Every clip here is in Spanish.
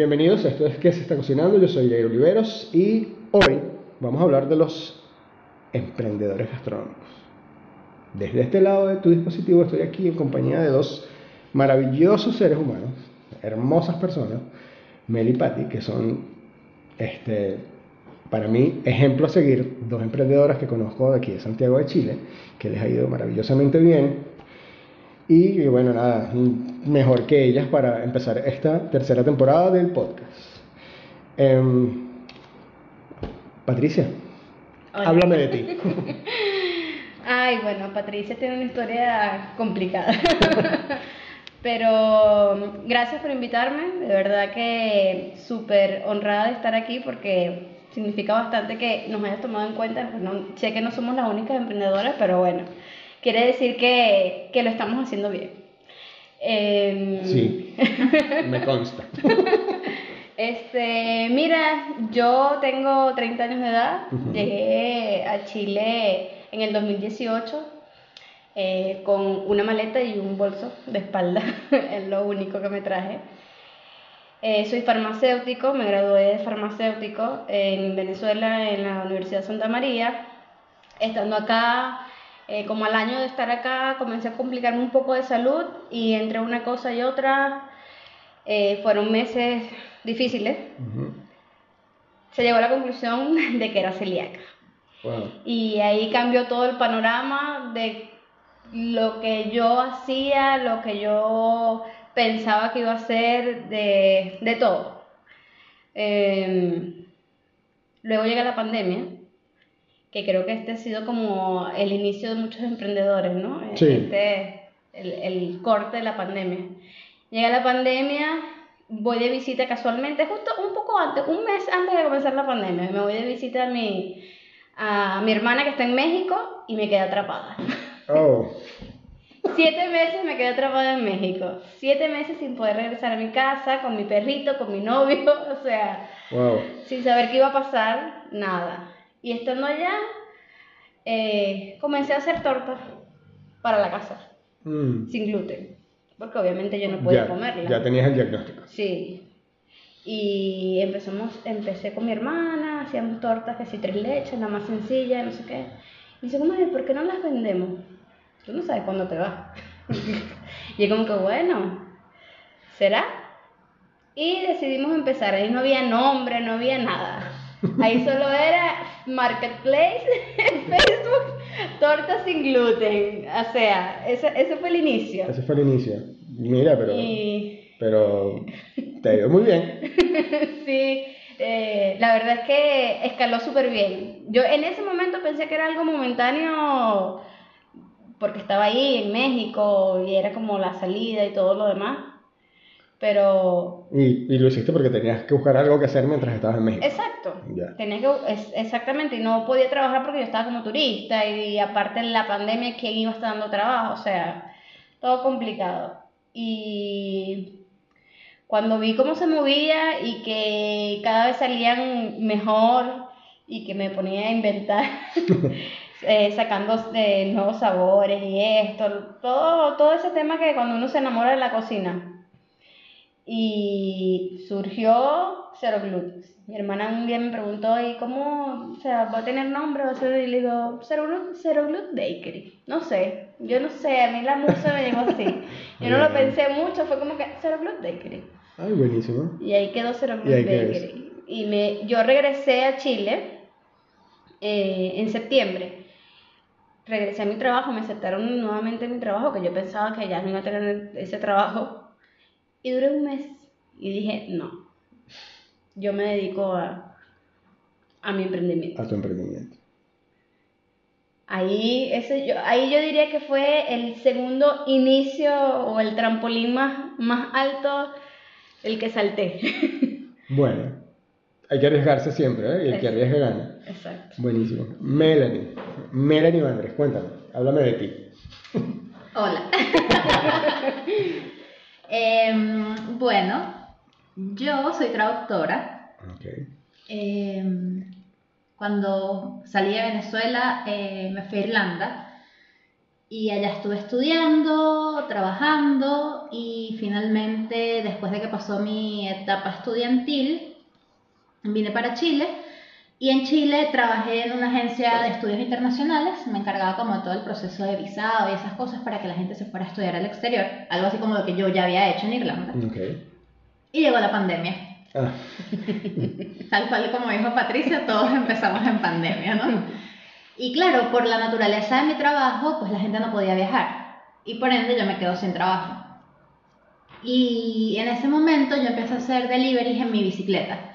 bienvenidos. Esto es ¿Qué se está cocinando? Yo soy Jair Oliveros y hoy vamos a hablar de los emprendedores gastronómicos. Desde este lado de tu dispositivo estoy aquí en compañía de dos maravillosos seres humanos, hermosas personas, Mel y Patty, que son, este, para mí, ejemplo a seguir, dos emprendedoras que conozco de aquí de Santiago de Chile, que les ha ido maravillosamente bien y bueno, nada, mejor que ellas para empezar esta tercera temporada del podcast. Em, Patricia, háblame de ti. Ay, bueno, Patricia tiene una historia complicada. Pero gracias por invitarme, de verdad que súper honrada de estar aquí porque significa bastante que nos hayas tomado en cuenta. Pues no, sé que no somos las únicas emprendedoras, pero bueno, quiere decir que, que lo estamos haciendo bien. Em, sí, me consta. Este, mira, yo tengo 30 años de edad, llegué a Chile en el 2018 eh, con una maleta y un bolso de espalda, es lo único que me traje. Eh, soy farmacéutico, me gradué de farmacéutico en Venezuela, en la Universidad Santa María. Estando acá, eh, como al año de estar acá comencé a complicarme un poco de salud y entre una cosa y otra eh, fueron meses difíciles. Se llegó a la conclusión de que era celíaca. Y ahí cambió todo el panorama de lo que yo hacía, lo que yo pensaba que iba a hacer, de, de todo. Em, luego llega la pandemia que creo que este ha sido como el inicio de muchos emprendedores, ¿no? Sí. Este, el, el corte de la pandemia. Llega la pandemia, voy de visita casualmente, justo un poco antes, un mes antes de comenzar la pandemia, me voy de visita a mi, a mi hermana que está en México y me quedé atrapada. Oh. Siete meses me quedé atrapada en México. Siete meses sin poder regresar a mi casa, con mi perrito, con mi novio, o sea, wow. sin saber qué iba a pasar, nada. Y estando allá, eh, comencé a hacer tortas para la casa, mm. sin gluten, porque obviamente yo no podía comerla. Ya tenías el diagnóstico. Sí. Y empezamos, empecé con mi hermana, hacíamos tortas que si tres leches, la más sencilla, no sé qué. Y dice, madre, ¿por qué no las vendemos? Tú no sabes cuándo te vas. y como que, bueno, ¿será? Y decidimos empezar. Ahí no había nombre, no había nada. Ahí solo era Marketplace Facebook, tortas sin gluten. O sea, ese, ese fue el inicio. Ese fue el inicio. Mira, pero. Pero te ido muy bien. sí, eh, la verdad es que escaló súper bien. Yo en ese momento pensé que era algo momentáneo porque estaba ahí en México y era como la salida y todo lo demás. Pero... Y, y, lo hiciste porque tenías que buscar algo que hacer mientras estabas en México. Exacto. Tenía que, exactamente, y no podía trabajar porque yo estaba como turista y, aparte en la pandemia, ¿quién iba a estar dando trabajo? O sea, todo complicado. Y cuando vi cómo se movía y que cada vez salían mejor y que me ponía a inventar, eh, sacando de nuevos sabores y esto, todo, todo ese tema que cuando uno se enamora de la cocina y surgió Cero Gluten. Mi hermana un día me preguntó, ¿y cómo, o sea, va a tener nombre? O sea, y le digo, Cero Gluten, Zero Bakery. No sé, yo no sé, a mí la musa me llegó así. Yo no lo pensé mucho, fue como que Zero Gluten Bakery. Ay, buenísimo. Y ahí quedó Zero Gluten Bakery. Y me, yo regresé a Chile eh, en septiembre. Regresé a mi trabajo, me aceptaron nuevamente en mi trabajo, que yo pensaba que ya no iba a tener ese trabajo y duré un mes y dije, no, yo me dedico a, a mi emprendimiento. A tu emprendimiento. Ahí, ese, yo, ahí yo diría que fue el segundo inicio o el trampolín más, más alto el que salté. Bueno, hay que arriesgarse siempre, ¿eh? Y el que arriesga gana. Exacto. Buenísimo. Melanie, Melanie Vandres, cuéntame, háblame de ti. Hola. Em, bueno, yo soy traductora. Em, cuando salí de Venezuela eh, me fui a Irlanda Y allá estuve estudiando, trabajando y finalmente, después de que pasó mi etapa estudiantil, vine para Chile. Y en Chile trabajé en una agencia de estudios internacionales, me encargaba como de todo el proceso de visado y esas cosas para que la gente se fuera a estudiar al exterior, algo así como lo que yo ya había hecho en Irlanda. Y llegó la pandemia. Ah. Tal cual como dijo Patricia, todos empezamos en pandemia, ¿no? Y claro, por la naturaleza de mi trabajo, pues la gente no podía viajar. Y por ende yo me quedo sin trabajo. Y en ese momento yo empecé a hacer deliveries en mi bicicleta.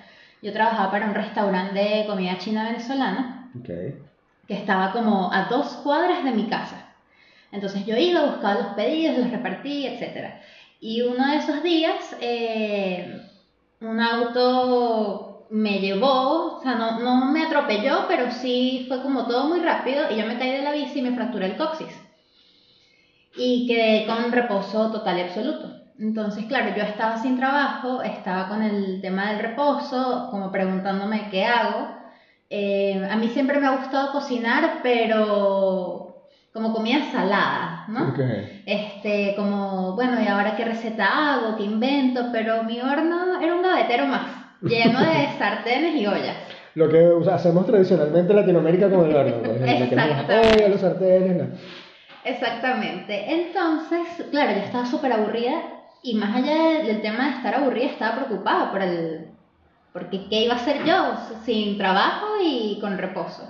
Yo trabajaba para un restaurante de comida china venezolana. Que estaba como a dos cuadras de mi casa. Entonces yo iba, buscaba los pedidos, los repartía, etc. Y uno de esos días, eh, un auto me llevó, o sea, no, no me atropelló, pero sí fue como todo muy rápido y yo me caí de la bici y me fracturé el coxis. Y quedé con reposo total y absoluto. Entonces, claro, yo estaba sin trabajo, estaba con el tema del reposo, como preguntándome qué hago. Eh, a mí siempre me ha gustado cocinar, pero como comida salada, ¿no? Este, como, bueno, ¿y ahora qué receta hago? ¿Qué invento? Pero mi horno era un gavetero más, lleno de sartenes y ollas. Lo que hacemos tradicionalmente en Latinoamérica con el horno, Exactamente. los sartenes, no. Exactamente. Entonces, claro, yo estaba súper aburrida y más allá del tema de estar aburrida, estaba preocupada por el... Porque ¿qué iba a hacer yo sin trabajo y con reposo?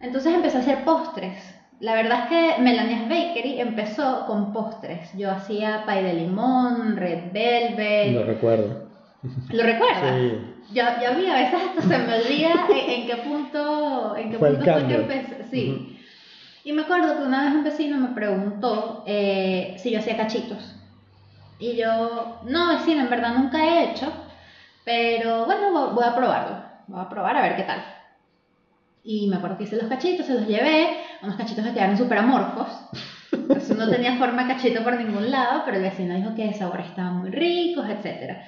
Entonces empecé a hacer postres la verdad es que Melania's Bakery empezó con postres. Yo hacía pay de limón, red velvet. Lo recuerdo. ¿Lo recuerdas? Sí. Yo, yo a mí a veces hasta se me olvida en, qué punto, en qué fue punto fue que empecé. Sí. Y me acuerdo que una vez un vecino me preguntó eh, si yo hacía cachitos. Y yo, no, vecino, en verdad nunca he hecho, pero bueno, voy a probarlo. Voy a probar a ver qué tal. Y me acuerdo que hice los cachitos, se los llevé, unos cachitos que quedaron súper amorfos. Entonces no tenía forma de cachito por ningún lado, pero el vecino dijo que el sabor estaban muy ricos, etc.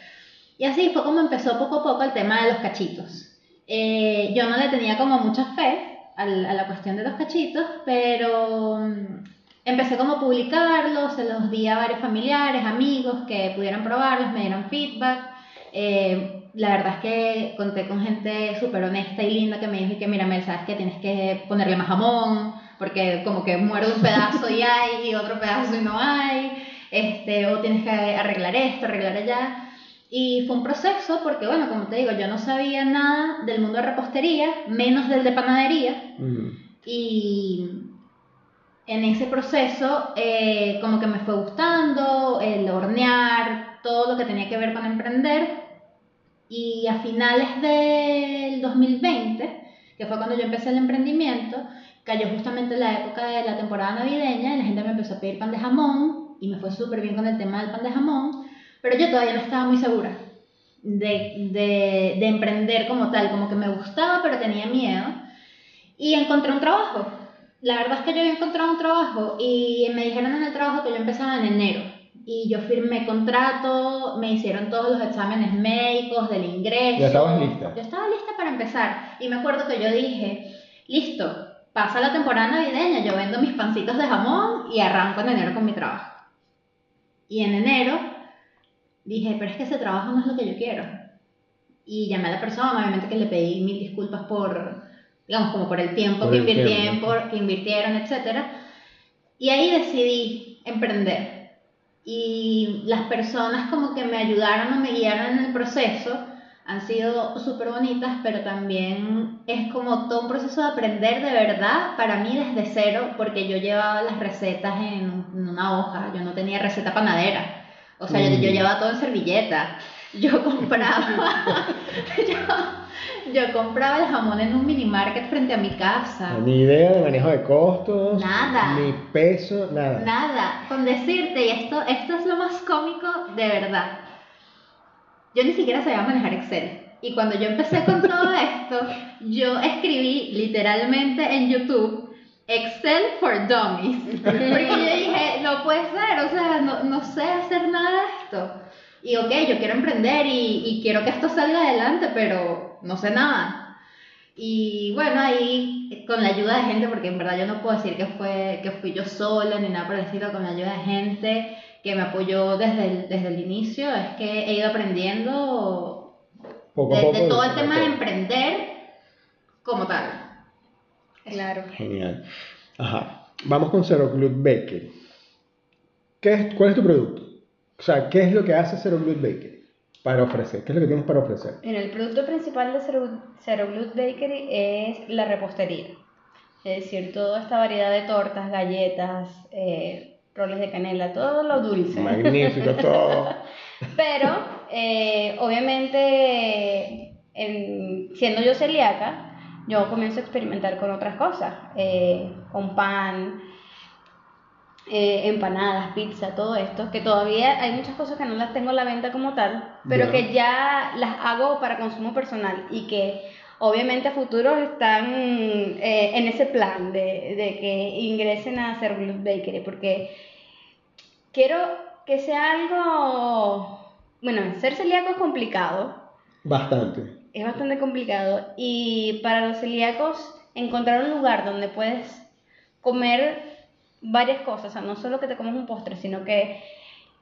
Y así fue como empezó poco a poco el tema de los cachitos. Eh, yo no le tenía como mucha fe a la cuestión de los cachitos, pero mm, empecé como a publicarlos, se los di a varios familiares, amigos que pudieran probarlos, me dieron feedback. Eh, la verdad es que conté con gente súper honesta y linda que me dijo que mira Mel, sabes que tienes que ponerle más jamón, porque como que muerde un pedazo y hay, y otro pedazo y no hay, este, o tienes que arreglar esto, arreglar allá. Y fue un proceso porque, bueno, como te digo, yo no sabía nada del mundo de repostería, menos del de panadería. Mm. Y en ese proceso, eh, como que me fue gustando el hornear, todo lo que tenía que ver con emprender. Y a finales del 2020, que fue cuando yo empecé el emprendimiento, cayó justamente la época de la temporada navideña y la gente me empezó a pedir pan de jamón y me fue súper bien con el tema del pan de jamón, pero yo todavía no estaba muy segura de, de, de emprender como tal, como que me gustaba pero tenía miedo y encontré un trabajo. La verdad es que yo había encontrado un trabajo y me dijeron en el trabajo que yo empezaba en enero y yo firmé contrato, me hicieron todos los exámenes médicos del ingreso. ¿Ya estabas lista? Yo estaba lista para empezar y me acuerdo que yo dije, listo, pasa la temporada navideña, yo vendo mis pancitos de jamón y arranco en enero con mi trabajo. Y en enero dije, pero es que ese trabajo no es lo que yo quiero. Y llamé a la persona, obviamente que le pedí mil disculpas por, digamos, como por el tiempo, que, invirtieron, que invirtieron, etc. Y ahí decidí emprender y las personas como que me ayudaron o me guiaron en el proceso han sido súper bonitas, pero también es como todo un proceso de aprender de verdad para mí desde cero, porque yo llevaba las recetas en, una hoja, yo no tenía receta panadera, o sea, yo, yo, mm. llevaba todo en servilleta, yo compraba, yo, compraba el jamón en un mini market frente a mi casa. Ni idea de manejo de costos. Nada. Ni peso, nada. Nada. Con decirte, y esto, esto es lo más cómico de verdad. Yo ni siquiera sabía manejar Excel. Y cuando yo empecé con todo esto, yo escribí literalmente en YouTube Excel for Dummies. Porque yo dije, no puede ser, o sea, no, no sé hacer nada de esto. Y ok, yo quiero emprender y, y quiero que esto salga adelante, pero no sé nada. Y bueno, ahí con la ayuda de gente, porque en verdad yo no puedo decir que, fue, que fui yo sola ni nada por el estilo, con la ayuda de gente que me apoyó desde el, desde el inicio, es que he ido aprendiendo de, todo el tema de emprender como tal. Claro. Genial. Ajá. Vamos con Zero Glute Bakery. ¿Qué es, ¿Cuál es tu producto? O sea, ¿qué es lo que hace Zero Bakery para ofrecer? ¿Qué es lo que tienes para ofrecer? el producto principal de Zero, Glute Bakery es la repostería. Es decir, toda esta variedad de tortas, galletas, eh, roles de canela, todo lo dulce. Magnífico, todo. Pero, eh, obviamente, siendo yo celíaca, yo comienzo a experimentar con otras cosas, eh, con pan, eh, empanadas, pizza, todo esto, que todavía hay muchas cosas que no las tengo a la venta como tal, pero que ya las hago para consumo personal y que obviamente a futuro están eh, en ese plan de, de, que ingresen a hacer Blue Bakery, porque quiero que sea algo, bueno, ser celíaco es complicado. Bastante. Es bastante complicado. Y para los celíacos encontrar un lugar donde puedes comer varias cosas, o sea, no solo que te comes un postre, sino que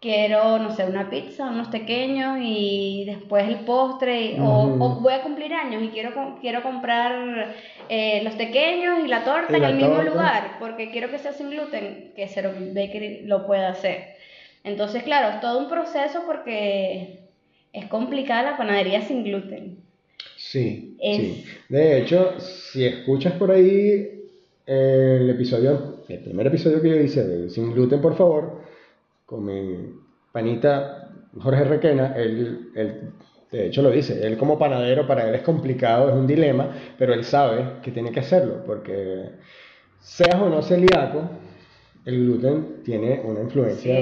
quiero, no sé, una pizza, unos pequeños y después el postre, o, voy a cumplir años y quiero, quiero comprar eh, los pequeños y la torta en el mismo lugar, porque quiero que sea sin gluten, que Zero Bakery lo pueda hacer. Entonces, claro, es todo un proceso porque es complicada la panadería sin gluten. Sí, sí. De hecho, si escuchas por ahí el episodio, el primer episodio que yo hice de Sin Gluten, por favor, con mi panita Jorge Requena, él, él de hecho lo dice, él como panadero para él es complicado, es un dilema, pero él sabe que tiene que hacerlo, porque seas o no celíaco, el gluten tiene una influencia,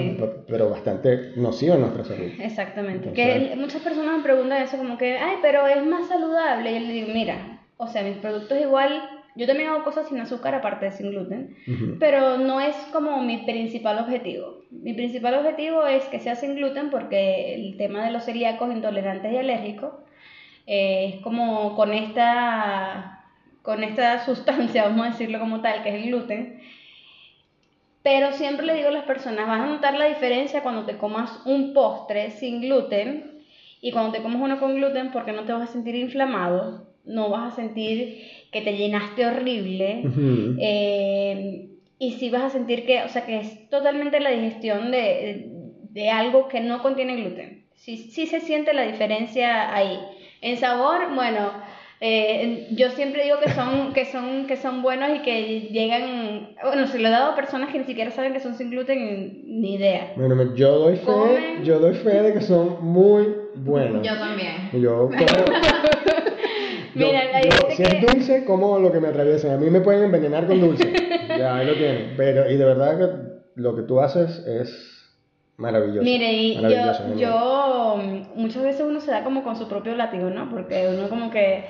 pero bastante nociva en nuestra salud. Exactamente. que muchas personas me preguntan eso como que, ay, pero es más saludable. Y yo le digo, mira, o sea, mis productos igual, yo también hago cosas sin azúcar aparte de sin gluten, pero no es como mi principal objetivo. Mi principal objetivo es que sea sin gluten porque el tema de los celíacos, intolerantes y alérgicos eh, es como con esta, con esta sustancia, vamos a decirlo como tal, que es el gluten pero siempre le digo a las personas, vas a notar la diferencia cuando te comas un postre sin gluten y cuando te comes uno con gluten porque no te vas a sentir inflamado, no vas a sentir que te llenaste horrible. Eh, y sí vas a sentir que, o sea, que es totalmente la digestión de, de algo que no contiene gluten. Sí, sí se siente la diferencia ahí. En sabor, bueno, eh, yo siempre digo que son, que, son, que son buenos y que llegan, bueno, se lo he dado a personas que ni siquiera saben que son sin gluten ni idea. Bueno, yo doy fe, yo doy fe de que son muy buenos. Yo también. Yo Mira, si es dulce, como lo que me atraviesa. A mí me pueden envenenar con dulce. ya, ahí lo tienen. Pero, y de verdad que lo que tú haces es Maravilloso. Mire, y yo, yo, muchas veces uno se da como con su propio látigo, ¿no? Porque uno como que,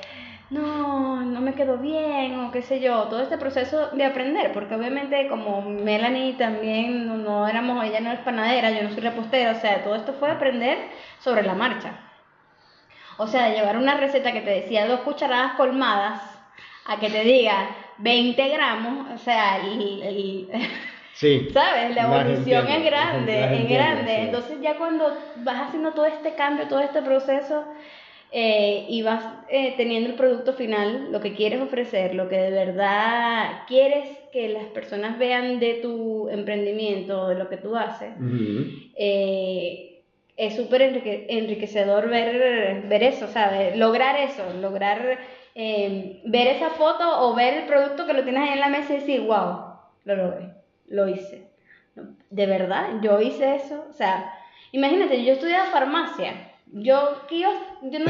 no, no me quedó bien o qué sé yo, todo este proceso de aprender, porque obviamente como Melanie también no, éramos, ella no es panadera, yo no soy repostera, o sea, todo esto fue aprender sobre la marcha. O sea, llevar una receta que te decía dos cucharadas colmadas a que te diga 20 gramos, o sea, el Sí. ¿Sabes? La evolución es grande, es grande. Entonces ya cuando vas haciendo todo este cambio, todo este proceso eh, y vas eh, teniendo el producto final, lo que quieres ofrecer, lo que de verdad quieres que las personas vean de tu emprendimiento, de lo que tú haces, eh, es súper enriquecedor ver, ver eso, ¿sabes? Lograr eso, lograr ver esa foto o ver el producto que lo tienes ahí en la mesa y decir, wow, lo logré lo hice. De verdad, yo hice eso. O sea, imagínate, yo estudiaba farmacia. Yo, yo, yo no,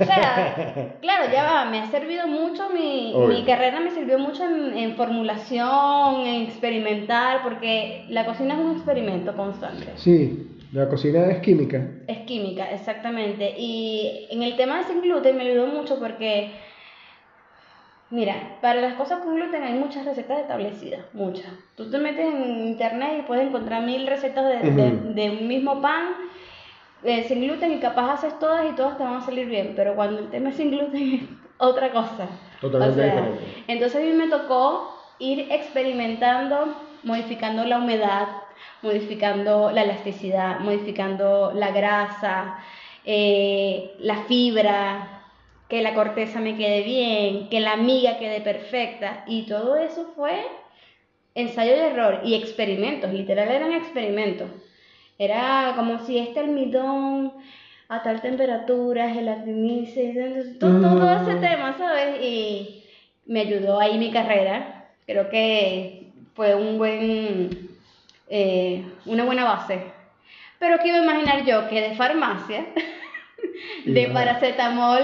o sea, claro, ya va, me ha servido mucho, mi, mi carrera me sirvió mucho en, en, formulación, en experimentar, porque la cocina es un experimento constante. Sí, la cocina es química. Es química, exactamente. Y en el tema de sin gluten me ayudó mucho porque Mira, para las cosas con gluten hay muchas recetas establecidas, muchas. Tú te metes en internet y puedes encontrar mil recetas de, de, un mismo pan eh, sin gluten y capaz haces todas y todas te van a salir bien, pero cuando el tema es sin gluten es otra cosa. Totalmente diferente. Entonces a mí me tocó ir experimentando, modificando la humedad, modificando la elasticidad, modificando la grasa, eh, la fibra, que la corteza me quede bien, que la miga quede perfecta. Y todo eso fue ensayo y error y experimentos, literal eran experimentos. Era como si este almidón a tal temperatura, gelatinice, todo, todo ese mm. tema, ¿sabes? Y me ayudó ahí mi carrera. Creo que fue un buen, eh, una buena base. Pero quiero imaginar yo que de farmacia de paracetamol,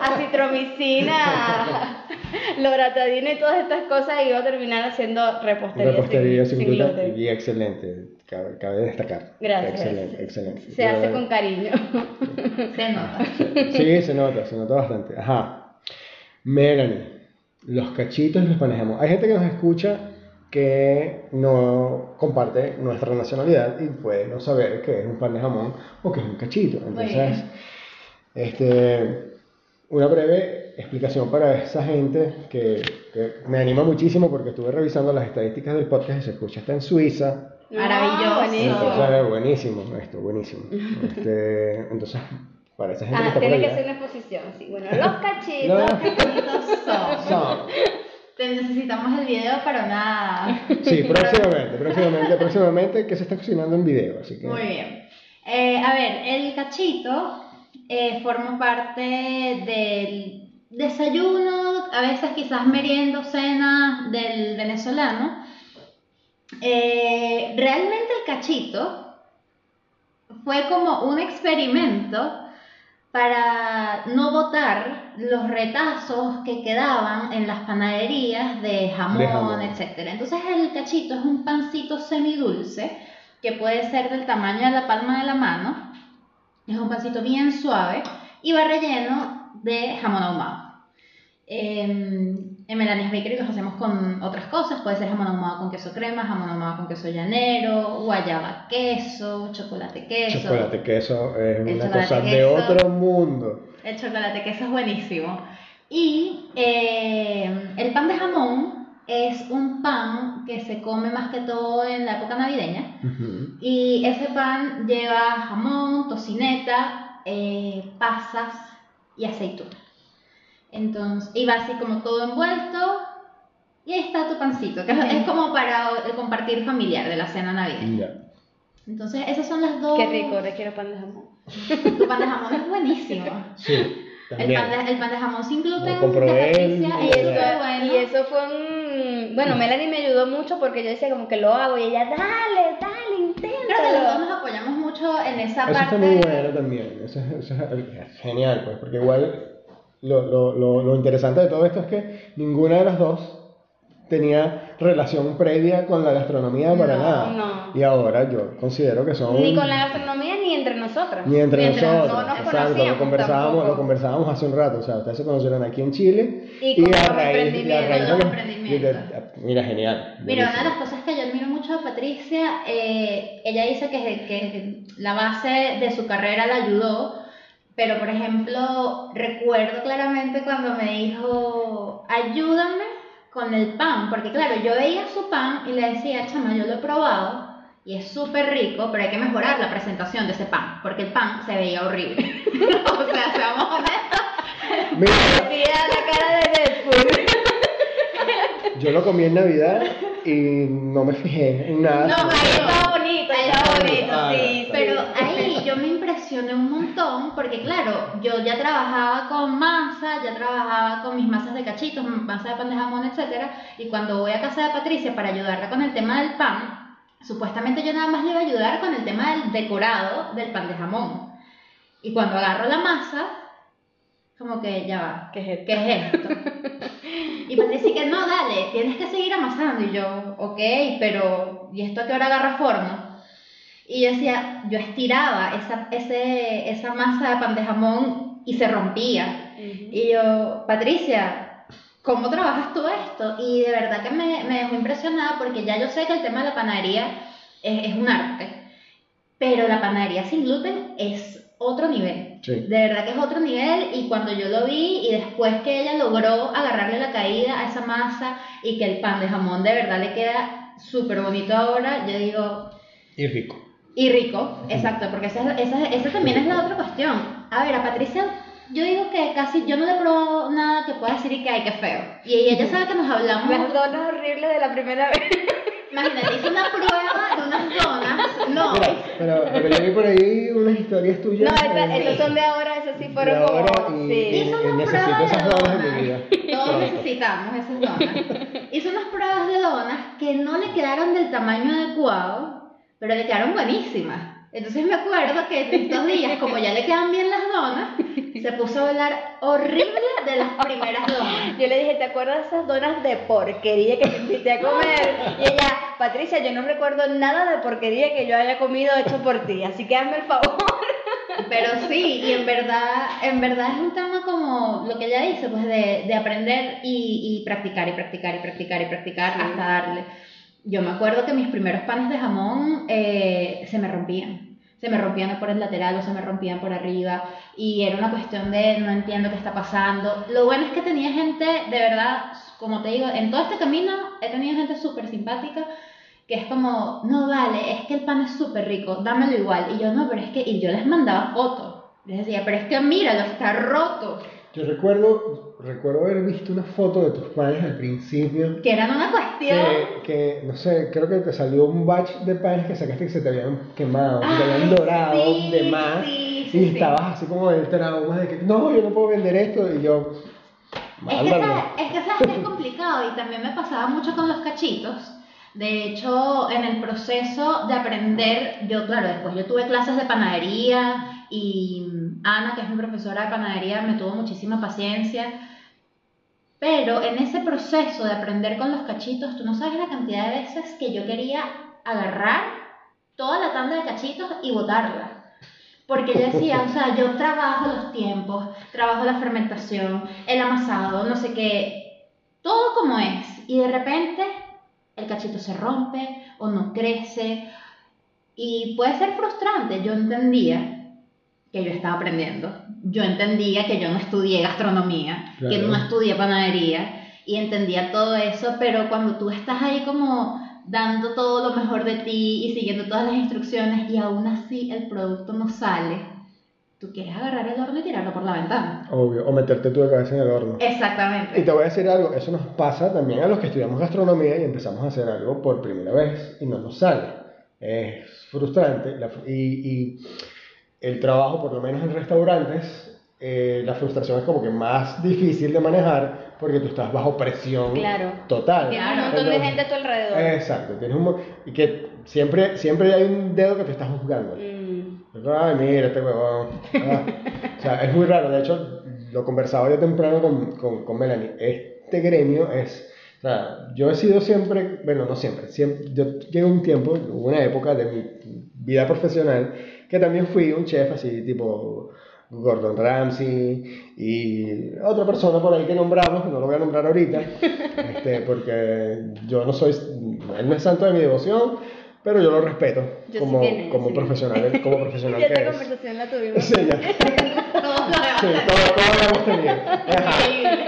acitromicina, loratadina y todas estas cosas, iba a terminar haciendo repostería, repostería sin, gluten. Y excelente, cabe, destacar. Gracias. Excelente, excelente. Se hace con cariño. se nota. Sí, se nota, se nota bastante. Ajá. Melanie, los cachitos los manejamos. Hay gente que nos escucha que no comparte nuestra nacionalidad y puede no saber qué es un pan de jamón o qué es un cachito. Entonces, este, una breve explicación para esa gente que, me anima muchísimo porque estuve revisando las estadísticas del podcast y se escucha está en Suiza. Maravilloso. Entonces, buenísimo, esto, buenísimo. Este, entonces, para esa gente ah, que tiene que ser una exposición, sí. Bueno, los cachitos, los cachitos son. son necesitamos el video para una... Sí, próximamente, próximamente, próximamente que se está cocinando en video, así que... Muy bien. Eh, a ver, el cachito eh, forma parte del desayuno, a veces quizás meriendo, cena del venezolano. Eh, realmente el cachito fue como un experimento para no botar los retazos que quedaban en las panaderías de jamón, etc. Entonces el cachito es un pancito semidulce que puede ser del tamaño de la palma de la mano, es un pancito bien suave y va relleno de jamón ahumado. Eh, en Melania's Bakery los hacemos con otras cosas, puede ser jamón ahumado con queso crema, jamón ahumado con queso llanero, guayaba queso, chocolate queso. Chocolate queso es una cosa de otro mundo. El chocolate queso es buenísimo. Y eh, el pan de jamón es un pan que se come más que todo en la época navideña. Y ese pan lleva jamón, tocineta, eh, pasas y aceituna. Entonces, iba así como todo envuelto. Y ahí está tu pancito, que es como para el compartir familiar de la cena navideña. Entonces, esas son las dos. Qué rico, le quiero pan de jamón. Tu pan de jamón es buenísimo. Sí. El pan, de, el pan de jamón sin gluten, y, eso, y eso fue un... Bueno, Melanie me ayudó mucho porque yo decía como que lo hago y ella, dale, dale, inténtalo. Creo que los dos nos apoyamos mucho en esa parte. Eso está muy bueno también, eso, eso es genial, pues, porque igual lo, lo, lo, lo, interesante de todo esto es que ninguna de las dos tenía relación previa con la gastronomía para nada. Y ahora yo considero que son... Ni con la gastronomía ni entre nosotras. Ni entre nosotros. No nos Exacto, lo conversábamos, lo conversábamos hace un rato. O sea, ustedes se conocieron aquí en Chile. Y, y a raíz, y a raíz de, mira, genial. Mira, una de las cosas que yo admiro mucho a Patricia, eh, ella dice que, que la base de su carrera la ayudó pero, por ejemplo, recuerdo claramente cuando me dijo, ayúdame con el pan, porque claro, yo veía su pan y le decía, chama, yo lo he probado y es súper rico, pero hay que mejorar la presentación de ese pan, porque el pan se veía horrible. o sea, seamos honestos. Mira. la cara de Deadpool. Yo lo comí en Navidad y no me fijé en nada. No, ahí estaba bonito, ahí estaba bonito, ah, sí. Pero ahí impresioné un montón porque, claro, yo ya trabajaba con masa, ya trabajaba con mis masas de cachitos, masa de pan de jamón, etc. Y cuando voy a casa de Patricia para ayudarla con el tema del pan, supuestamente yo nada más le iba a ayudar con el tema del decorado del pan de jamón. Y cuando agarro la masa, como que ya va, ¿qué es esto? ¿Qué es esto? y Patricia que no, dale, tienes que seguir amasando. Y yo, ok, pero ¿y esto a qué hora agarra forma? Y yo decía, yo estiraba esa, ese, esa masa de pan de jamón y se rompía. Y yo, Patricia, ¿cómo trabajas tú esto? Y de verdad que me, me dejó impresionada porque ya yo sé que el tema de la panadería es, es un arte. Pero la panadería sin gluten es otro nivel. De verdad que es otro nivel y cuando yo lo vi y después que ella logró agarrarle la caída a esa masa y que el pan de jamón de verdad le queda súper bonito ahora, yo digo... Y rico. Y rico, exacto, porque esa, esa, esa también es la otra cuestión. A ver, a Patricia yo digo que casi yo no le probado nada que pueda decir y que hay que feo. Y ella sabe que nos hablamos. Las donas horribles de la primera vez. Imagínate, hice una prueba de unas donas. No. pero, pero yo vi por ahí unas historias tuyas. No, esas, son de ahora, esas sí fueron como. Y, sí. Hice unas necesito esas donas en mi vida. Todos necesitamos esas donas. Hice unas pruebas de donas que no le quedaron del tamaño adecuado, pero le quedaron buenísimas. Entonces me acuerdo que estos días, como ya le quedan bien las donas, se puso a hablar horrible de las primeras donas. Yo le dije, ¿te acuerdas de esas donas de porquería que te invité a comer? Y ella, Patricia, yo no recuerdo nada de porquería que yo haya comido hecho por ti, así que hazme el favor. Pero sí, y en verdad, en verdad es un tema como lo que ella dice, pues de, de aprender y, y, practicar y practicar y practicar y practicar hasta darle. Yo me acuerdo que mis primeros panes de jamón eh, se me rompían. Se me rompían por el lateral o se me rompían por arriba. Y era una cuestión de no entiendo qué está pasando. Lo bueno es que tenía gente, de verdad, como te digo, en todo este camino he tenido gente súper simpática que es como, no vale, es que el pan es súper rico, dámelo igual. Y yo no, pero es que, y yo les mandaba fotos. Les decía, pero es que míralo, está roto. Yo recuerdo, recuerdo haber visto una foto de tus panes al principio. Que eran una cuestión. Que, no sé, creo que te salió un batch de panes que sacaste que se te habían quemado, se te habían dorado de más. y estabas así como en el trauma de que no, yo no puedo vender esto. Y yo. Es que, sabes, es que sabes que es complicado y también me pasaba mucho con los cachitos. De hecho, en el proceso de aprender, yo, claro, después yo tuve clases de panadería y Ana, que es mi profesora de panadería, me tuvo muchísima paciencia. Pero en ese proceso de aprender con los cachitos, tú no sabes la cantidad de veces que yo quería agarrar toda la tanda de cachitos y botarla. Porque yo decía, o sea, yo trabajo los tiempos, trabajo la fermentación, el amasado, no sé qué, todo como es. Y de repente el cachito se rompe o no crece. Y puede ser frustrante, yo entendía que yo estaba aprendiendo. Yo entendía que yo no estudié gastronomía, que no estudié panadería y entendía todo eso, pero cuando tú estás ahí como dando todo lo mejor de ti y siguiendo todas las instrucciones y aún así el producto no sale, tú quieres agarrar el horno y tirarlo por la ventana. Obvio, o meterte tu cabeza en el horno. Exactamente. Y te voy a decir algo, eso nos pasa también a los que estudiamos gastronomía y empezamos a hacer algo por primera vez y no nos sale. Es frustrante y, y el trabajo, por lo menos en restaurantes, eh, la frustración es como que más difícil de manejar porque tú estás bajo presión total. Tienes un montón de gente a tu alrededor. Exacto, tienes un, y que siempre, siempre hay un dedo que te está juzgando. Mm. Ay, mira este huevón. Ah. o sea, es muy raro. De hecho, lo conversaba yo temprano con, con, con Melanie. Este gremio es. O sea, yo he sido siempre, bueno, no siempre, siempre yo llegué un tiempo, hubo una época de mi vida profesional que también fui un chef así tipo Gordon Ramsay y otra persona por ahí que nombramos, no lo voy a nombrar ahorita, este, porque yo no soy, él no es santo de mi devoción, pero yo lo respeto como, como, profesional, como profesional. ya esta conversación la tuvimos. Sí, ya. sí, hemos tenido.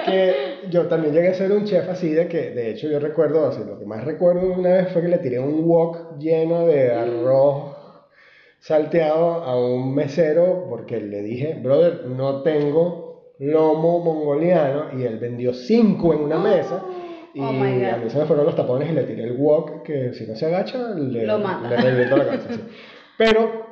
que yo también llegué a ser un chef así de que, de hecho, yo recuerdo, así, lo que más recuerdo una vez fue que le tiré un wok lleno de arroz salteado a un mesero porque le dije, brother, no tengo lomo mongoliano y él vendió cinco en una oh, mesa. Y oh a mí se me fueron los tapones y le tiré el wok que si no se agacha le, Lo mata. le la cabeza. Pero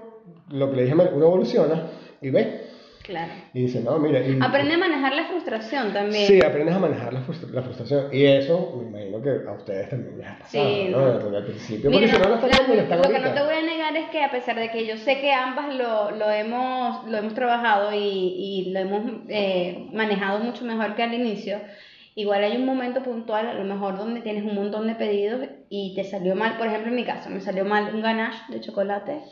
lo que le dije, uno evoluciona y ve, Claro. Y dice, no, mira. Y, Aprende a manejar la frustración también. Sí, aprendes a manejar la, la, frustración. Y eso, me imagino que a ustedes también les ha pasado, sí, ¿no? Al principio. porque si no, lo, están lo que no te voy a negar es que a pesar de que yo sé que ambas lo, lo, hemos, lo hemos trabajado y, y lo hemos eh, manejado mucho mejor que al inicio, igual hay un momento puntual, a lo mejor donde tienes un montón de pedidos y te salió mal. Por ejemplo, en mi caso, me salió mal un ganache de chocolate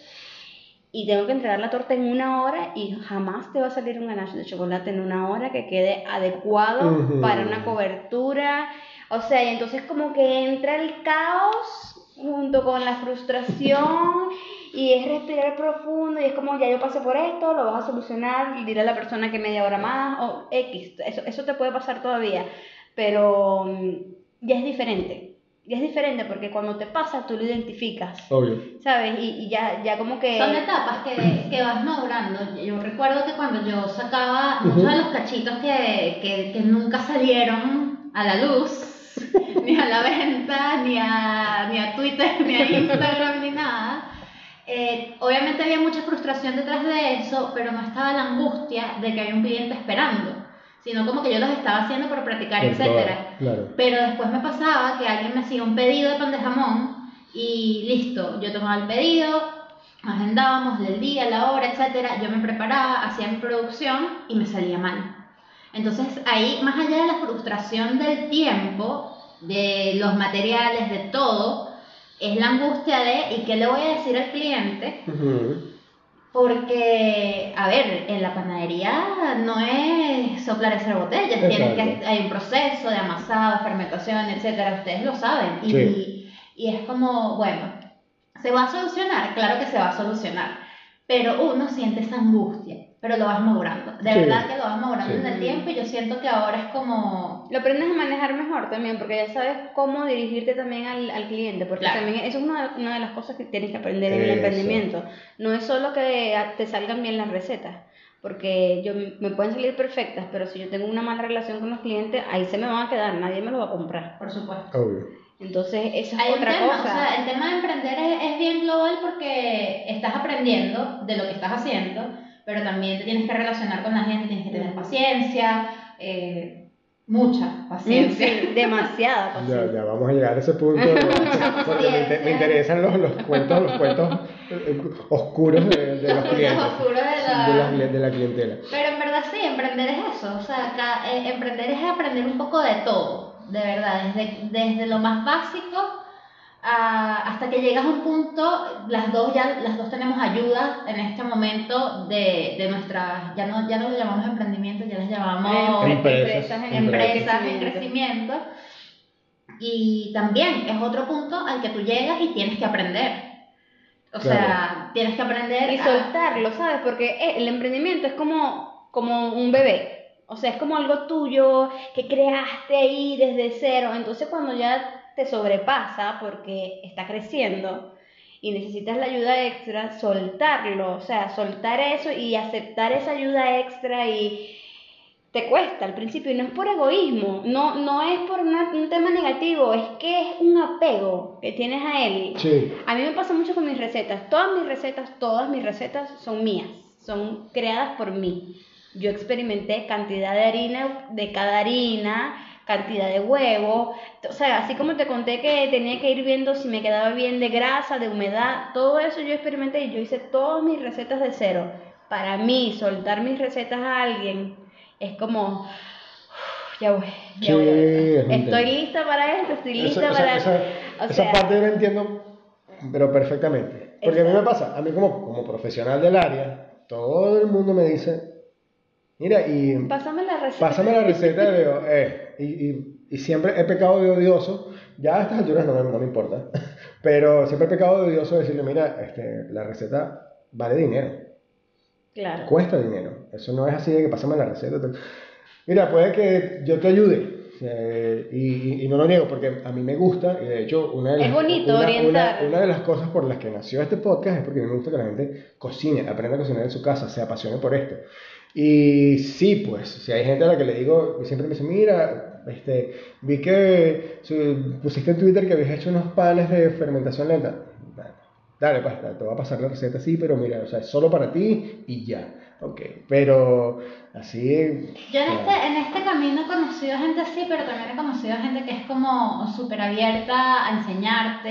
y tengo que entregar la torta en una hora y jamás te va a salir un ganache de chocolate en una hora que quede adecuado para una cobertura. O sea, y entonces como que entra el caos junto con la frustración y es respirar profundo y es como ya yo pasé por esto, lo vas a solucionar y diré a la persona que media hora más o X, eso, eso te puede pasar todavía, pero mm, ya es diferente. Ya es diferente porque cuando te pasa tú lo identificas. Obvio. ¿Sabes? Y, ya, ya como que... Son etapas que, que, vas madurando. Yo recuerdo que cuando yo sacaba muchos de los cachitos que, que, que nunca salieron a la luz, ni a la venta, ni a, ni a Twitter, ni a Instagram, ni nada. Eh, obviamente había mucha frustración detrás de eso, pero no estaba la angustia de que había un cliente esperando sino como que yo los estaba haciendo por practicar, etcétera. Pero después me pasaba que alguien me hacía un pedido de pan de jamón y listo, yo tomaba el pedido, agendábamos el día, la hora, etcétera, yo me preparaba, hacía mi producción y me salía mal. Entonces ahí, más allá de la frustración del tiempo, de los materiales, de todo, es la angustia de ¿y qué le voy a decir al cliente? Porque, a ver, en la panadería no es soplar esa botella, tienes que, hay un proceso de amasado, fermentación, etcétera, ustedes lo saben. Y, y es como, bueno, ¿se va a solucionar? Claro que se va a solucionar, pero uno siente esa angustia pero lo vas madurando. De verdad que lo vas madurando en el tiempo y yo siento que ahora es como... Lo aprendes a manejar mejor también, porque ya sabes cómo dirigirte también al, al cliente, porque también eso es una, una, de las cosas que tienes que aprender en el emprendimiento. No es solo que te salgan bien las recetas, porque yo me pueden salir perfectas, pero si yo tengo una mala relación con los clientes, ahí se me van a quedar, nadie me lo va a comprar. Por supuesto. Obvio. Entonces, eso es otra cosa. O sea, el tema de emprender es, es bien global porque estás aprendiendo de lo que estás haciendo pero también te tienes que relacionar con la gente, tienes que tener paciencia, eh, mucha paciencia. demasiada paciencia. Ya, ya, vamos a llegar a ese punto, porque me, interesan los, los, cuentos, los cuentos eh, oscuros de, de los clientes. oscuros de la... De, la, de la clientela. Pero en verdad sí, emprender es eso, o sea, acá, eh, emprender es aprender un poco de todo, de verdad, desde, desde lo más básico hasta que llegas a un punto, las dos ya las dos tenemos ayuda en este momento de, de nuestras, ya no, ya no lo llamamos emprendimiento, ya las llamamos empresas, empresas, en, crecimiento. Y también es otro punto al que tú llegas y tienes que aprender. O sea, tienes que aprender y soltarlo, ¿sabes? Porque eh, el emprendimiento es como, como un bebé. O sea, es como algo tuyo que creaste ahí desde cero. Entonces, cuando ya te sobrepasa porque está creciendo y necesitas la ayuda extra, soltarlo, o sea, soltar eso y aceptar esa ayuda extra y te cuesta al principio y no es por egoísmo, no, no es por un tema negativo, es que es un apego que tienes a él. A mí me pasa mucho con mis recetas, todas mis recetas, todas mis recetas son mías, son creadas por mí. Yo experimenté cantidad de harina de cada harina, cantidad de huevo, o sea, así como te conté que tenía que ir viendo si me quedaba bien de grasa, de humedad, todo eso yo experimenté y yo hice todas mis recetas de cero. Para mí, soltar mis recetas a alguien es como, ya voy, ya voy. Estoy lista para esto, estoy lista para... Esa, esa parte yo la entiendo, pero perfectamente. Porque a mí me pasa, a mí como, como profesional del área, todo el mundo me dice, Mira, y. Pásame la receta. Pásame la receta de. Eh, y, y, y, siempre he pecado de odioso. Ya a estas alturas no me, no me importa. Pero siempre he pecado de odioso decirle: Mira, este, la receta vale dinero. Claro. Cuesta dinero. Eso no es así de que pásame la receta. Mira, puede que yo te ayude. Eh, y, y, no lo niego porque a mí me gusta y de hecho una de, las, es bonito una, orientar. Una, una, de las cosas por las que nació este podcast es porque a mí me gusta que la gente cocine, aprenda a cocinar en su casa, se apasione por esto. Y sí, pues, si hay gente a la que le digo, siempre me dice, mira, este, vi que pusiste en Twitter que habías hecho unos panes de fermentación lenta. Dale, pues, te voy a pasar la receta así, pero mira, o sea, es solo para ti y ya. Ok, pero así... Yo en este, en este camino he conocido gente así, pero también he conocido gente que es como súper abierta a enseñarte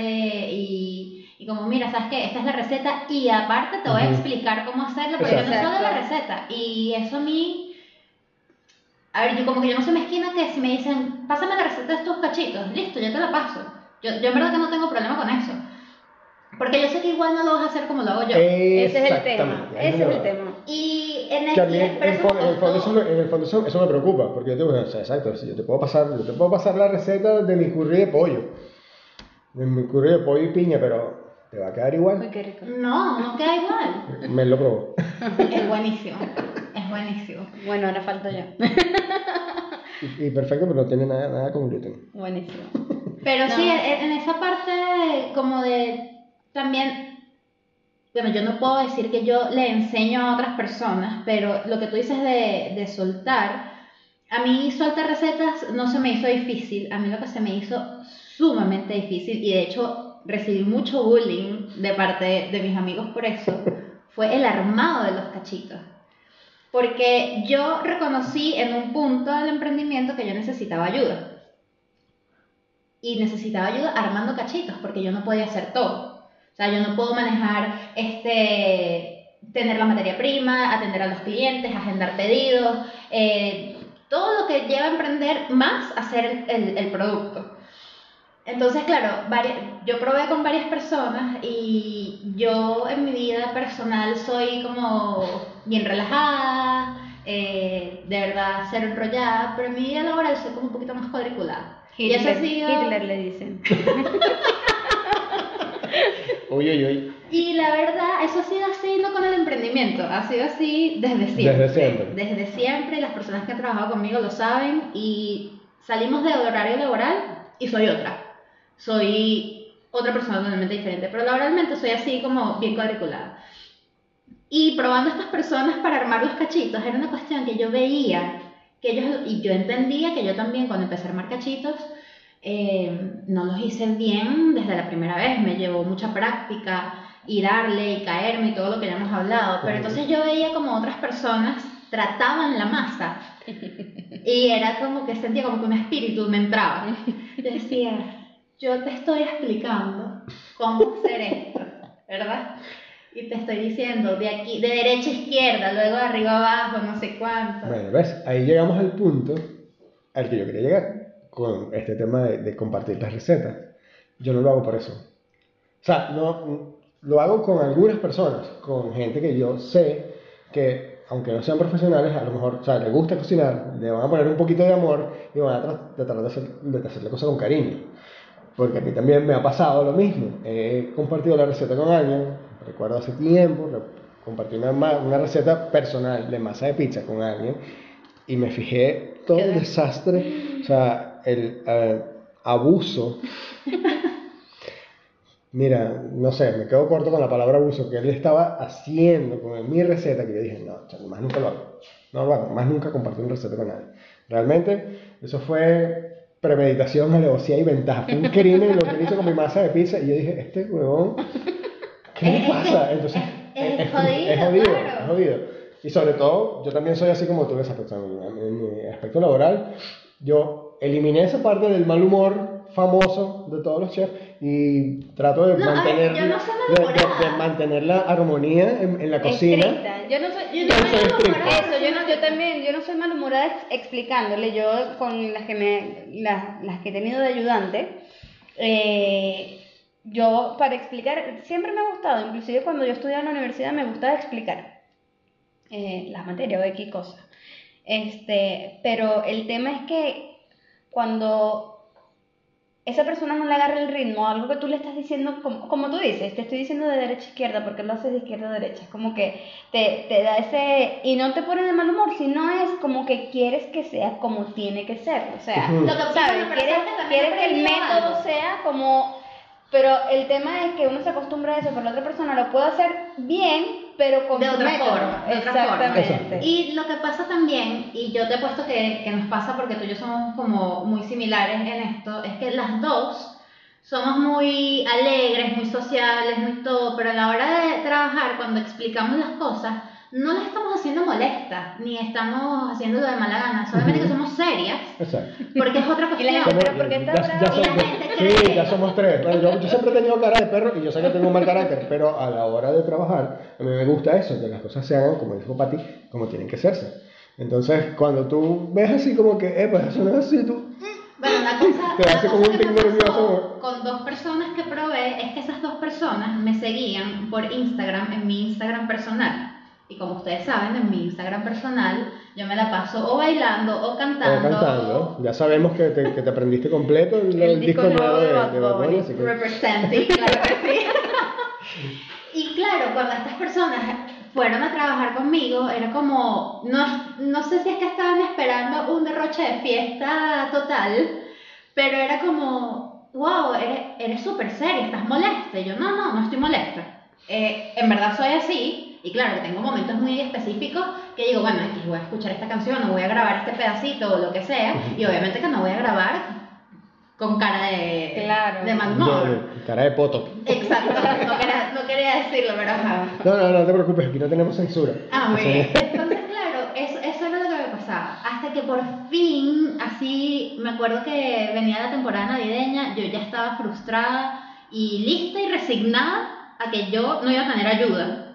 y y como, mira, ¿sabes qué? Esta es la receta y aparte te voy a explicar cómo hacerlo, porque yo no solo la receta. Y eso a mí... A ver, yo como que yo no soy mezquina que si me dicen, pásame la receta de estos cachitos, listo, yo te la paso. Yo, yo en verdad que no tengo problema con eso. Porque yo sé que igual no lo vas a hacer como lo hago yo. Ese es el tema. Ese es el tema. Y en este en, el fondo, eso, en el fondo eso, eso, me preocupa, porque yo te, o sea, exacto, yo te puedo pasar, yo te puedo pasar la receta de mi curry de pollo mi curry de pollo y piña, pero te va a quedar igual. Uy, qué rico. No, no queda igual. Me lo probó. Es buenísimo. Es buenísimo. Bueno, ahora falto yo. Y, y perfecto, pero no tiene nada, nada con gluten. Buenísimo. Pero No. sí, en, en esa parte como de también, bueno, yo no puedo decir que yo le enseño a otras personas, pero lo que tú dices de, de soltar, a mí soltar recetas no se me hizo difícil, a mí lo que se me hizo sumamente difícil y de hecho recibí mucho bullying de parte de mis amigos por eso, fue el armado de los cachitos. Porque yo reconocí en un punto del emprendimiento que yo necesitaba ayuda y necesitaba ayuda armando cachitos porque yo no podía hacer todo. O sea, yo no puedo manejar este tener la materia prima, atender a los clientes, agendar pedidos, eh, todo lo que lleva a emprender más hacer el, producto. Entonces, claro, varias- yo probé con varias personas y yo en mi vida personal soy como bien relajada, eh, de verdad cero enrollada, pero en mi vida laboral soy como un poquito más cuadriculada. Y eso ha Hitler, sido- Hitler le dicen. Uy, uy, uy. Y la verdad, eso ha sido así no con el emprendimiento, ha sido así desde siempre. Desde siempre. Desde siempre, las personas que han trabajado conmigo lo saben y salimos del horario laboral y soy otra. Soy otra persona totalmente diferente, pero laboralmente soy así como bien cuadriculada. Y probando a estas personas para armar los cachitos, era una cuestión que yo veía, que ellos, y yo entendía que yo también cuando empecé a armar cachitos, eh, no los hice bien desde la primera vez, me llevó mucha práctica y darle y caerme y todo lo que ya hemos hablado, pero entonces yo veía como otras personas trataban la masa y era como que sentía como que un espíritu me entraba. Yo decía, yo te estoy explicando cómo hacer esto, ¿verdad? Y te estoy diciendo de aquí, de derecha a izquierda, luego de arriba a abajo, no sé cuánto. Bueno, ves, ahí llegamos al punto al que yo quería llegar con este tema de, de compartir las recetas. Yo no lo hago por eso. O sea, no, lo hago con algunas personas, con gente que yo sé que, aunque no sean profesionales, a lo mejor, o sea, les gusta cocinar, le van a poner un poquito de amor y van a tra- tratar de hacer, de hacer la cosa con cariño. Porque a mí también me ha pasado lo mismo. He compartido la receta con alguien, recuerdo hace tiempo, compartí una, una receta personal de masa de pizza con alguien y me fijé todo el desastre, o sea, el abuso. Mira, no sé, me quedo corto con la palabra abuso que él estaba haciendo con mi receta que yo dije, no, chale, más nunca lo hago. No lo hago, más nunca compartí una receta con nadie. Realmente, eso fue premeditación, alevosía y ventaja. Fue un crimen lo que él hizo con mi masa de pizza y yo dije, este huevón, ¿qué le pasa? Entonces, es- es jodido, es jodido, claro. es jodido. Y sobre todo, yo también soy así como tú ese aspecto. En, en mi aspecto laboral, yo eliminé esa parte del mal humor famoso de todos los chefs y trato de No, a ver, mantener, no de- de- malhumorada. de mantener la armonía en, en la cocina. Estricta. Yo no soy, yo, no soy malhumorada. Eso, yo, no, yo también, yo no soy malhumorada ex- explicándole. Yo con las que me, las, las que he tenido de ayudante, eh, yo para explicar siempre me ha gustado. Inclusive cuando yo estudiaba en la universidad me gustaba explicar eh, las materias o X cosas. Este, pero el tema es que cuando esa persona no le agarra el ritmo, algo que tú le estás diciendo, como, como tú dices, te estoy diciendo de derecha a izquierda, porque lo haces de izquierda a derecha, es como que te, te da ese, y no te pone de mal humor, sino es como que quieres que sea como tiene que ser, o sea. Lo que ¿sabes? Quieres, quieres que el método algo. sea como, pero el tema es que uno se acostumbra a eso, pero la otra persona lo puede hacer bien, pero con De otra método. forma, de otra forma. Exactamente. Y lo que pasa también, y yo te he puesto que, que nos pasa porque tú y yo somos como muy similares en esto, es que las dos somos muy alegres, muy sociables, muy todo, pero a la hora de trabajar, cuando explicamos las cosas, no las estamos haciendo molestas, ni estamos haciéndolo de mala gana, solamente que somos serias, Exacto. porque es otra Y la cuestión. gente, pero ¿por qué está ya, ya somos- Y la gente sí, cree. ya somos tres. Bueno, yo, yo siempre he tenido cara de perro y yo sé que tengo un mal carácter, pero a la hora de trabajar, a mí me gusta eso, que las cosas se hagan, como dijo Pati, como tienen que hacerse. Entonces, cuando tú ves así como que, eh, pues eso no es así, tú... Bueno, una cosa, Te una hace cosa como un que tic me nervioso. con dos personas que probé es que esas dos personas me seguían por Instagram, en mi Instagram personal. Y como ustedes saben, en mi Instagram personal, yo me la paso o bailando o cantando. O cantando. Ya sabemos que te, que te aprendiste completo el, el disco, nuevo de, de Bad Bunny. Representing, claro que sí. y claro, cuando estas personas fueron a trabajar conmigo, era como, no, no sé si es que estaban esperando un derroche de fiesta total, pero era como, wow, eres, eres súper seria, estás molesta. Y yo, no, no, no estoy molesta. Eh, en verdad soy así, y claro, tengo momentos muy específicos que digo, bueno, aquí voy a escuchar esta canción, o voy a grabar este pedacito, o lo que sea, y obviamente que no voy a grabar con cara de, claro. de mal cara de poto. Exacto, no quería, no quería decirlo, pero No, no, no te preocupes, aquí no tenemos censura. Ah, muy bien. Entonces, claro, eso, eso era lo que me pasaba. Hasta que por fin, así, me acuerdo que venía la temporada navideña, yo ya estaba frustrada y lista y resignada a que yo no iba a tener ayuda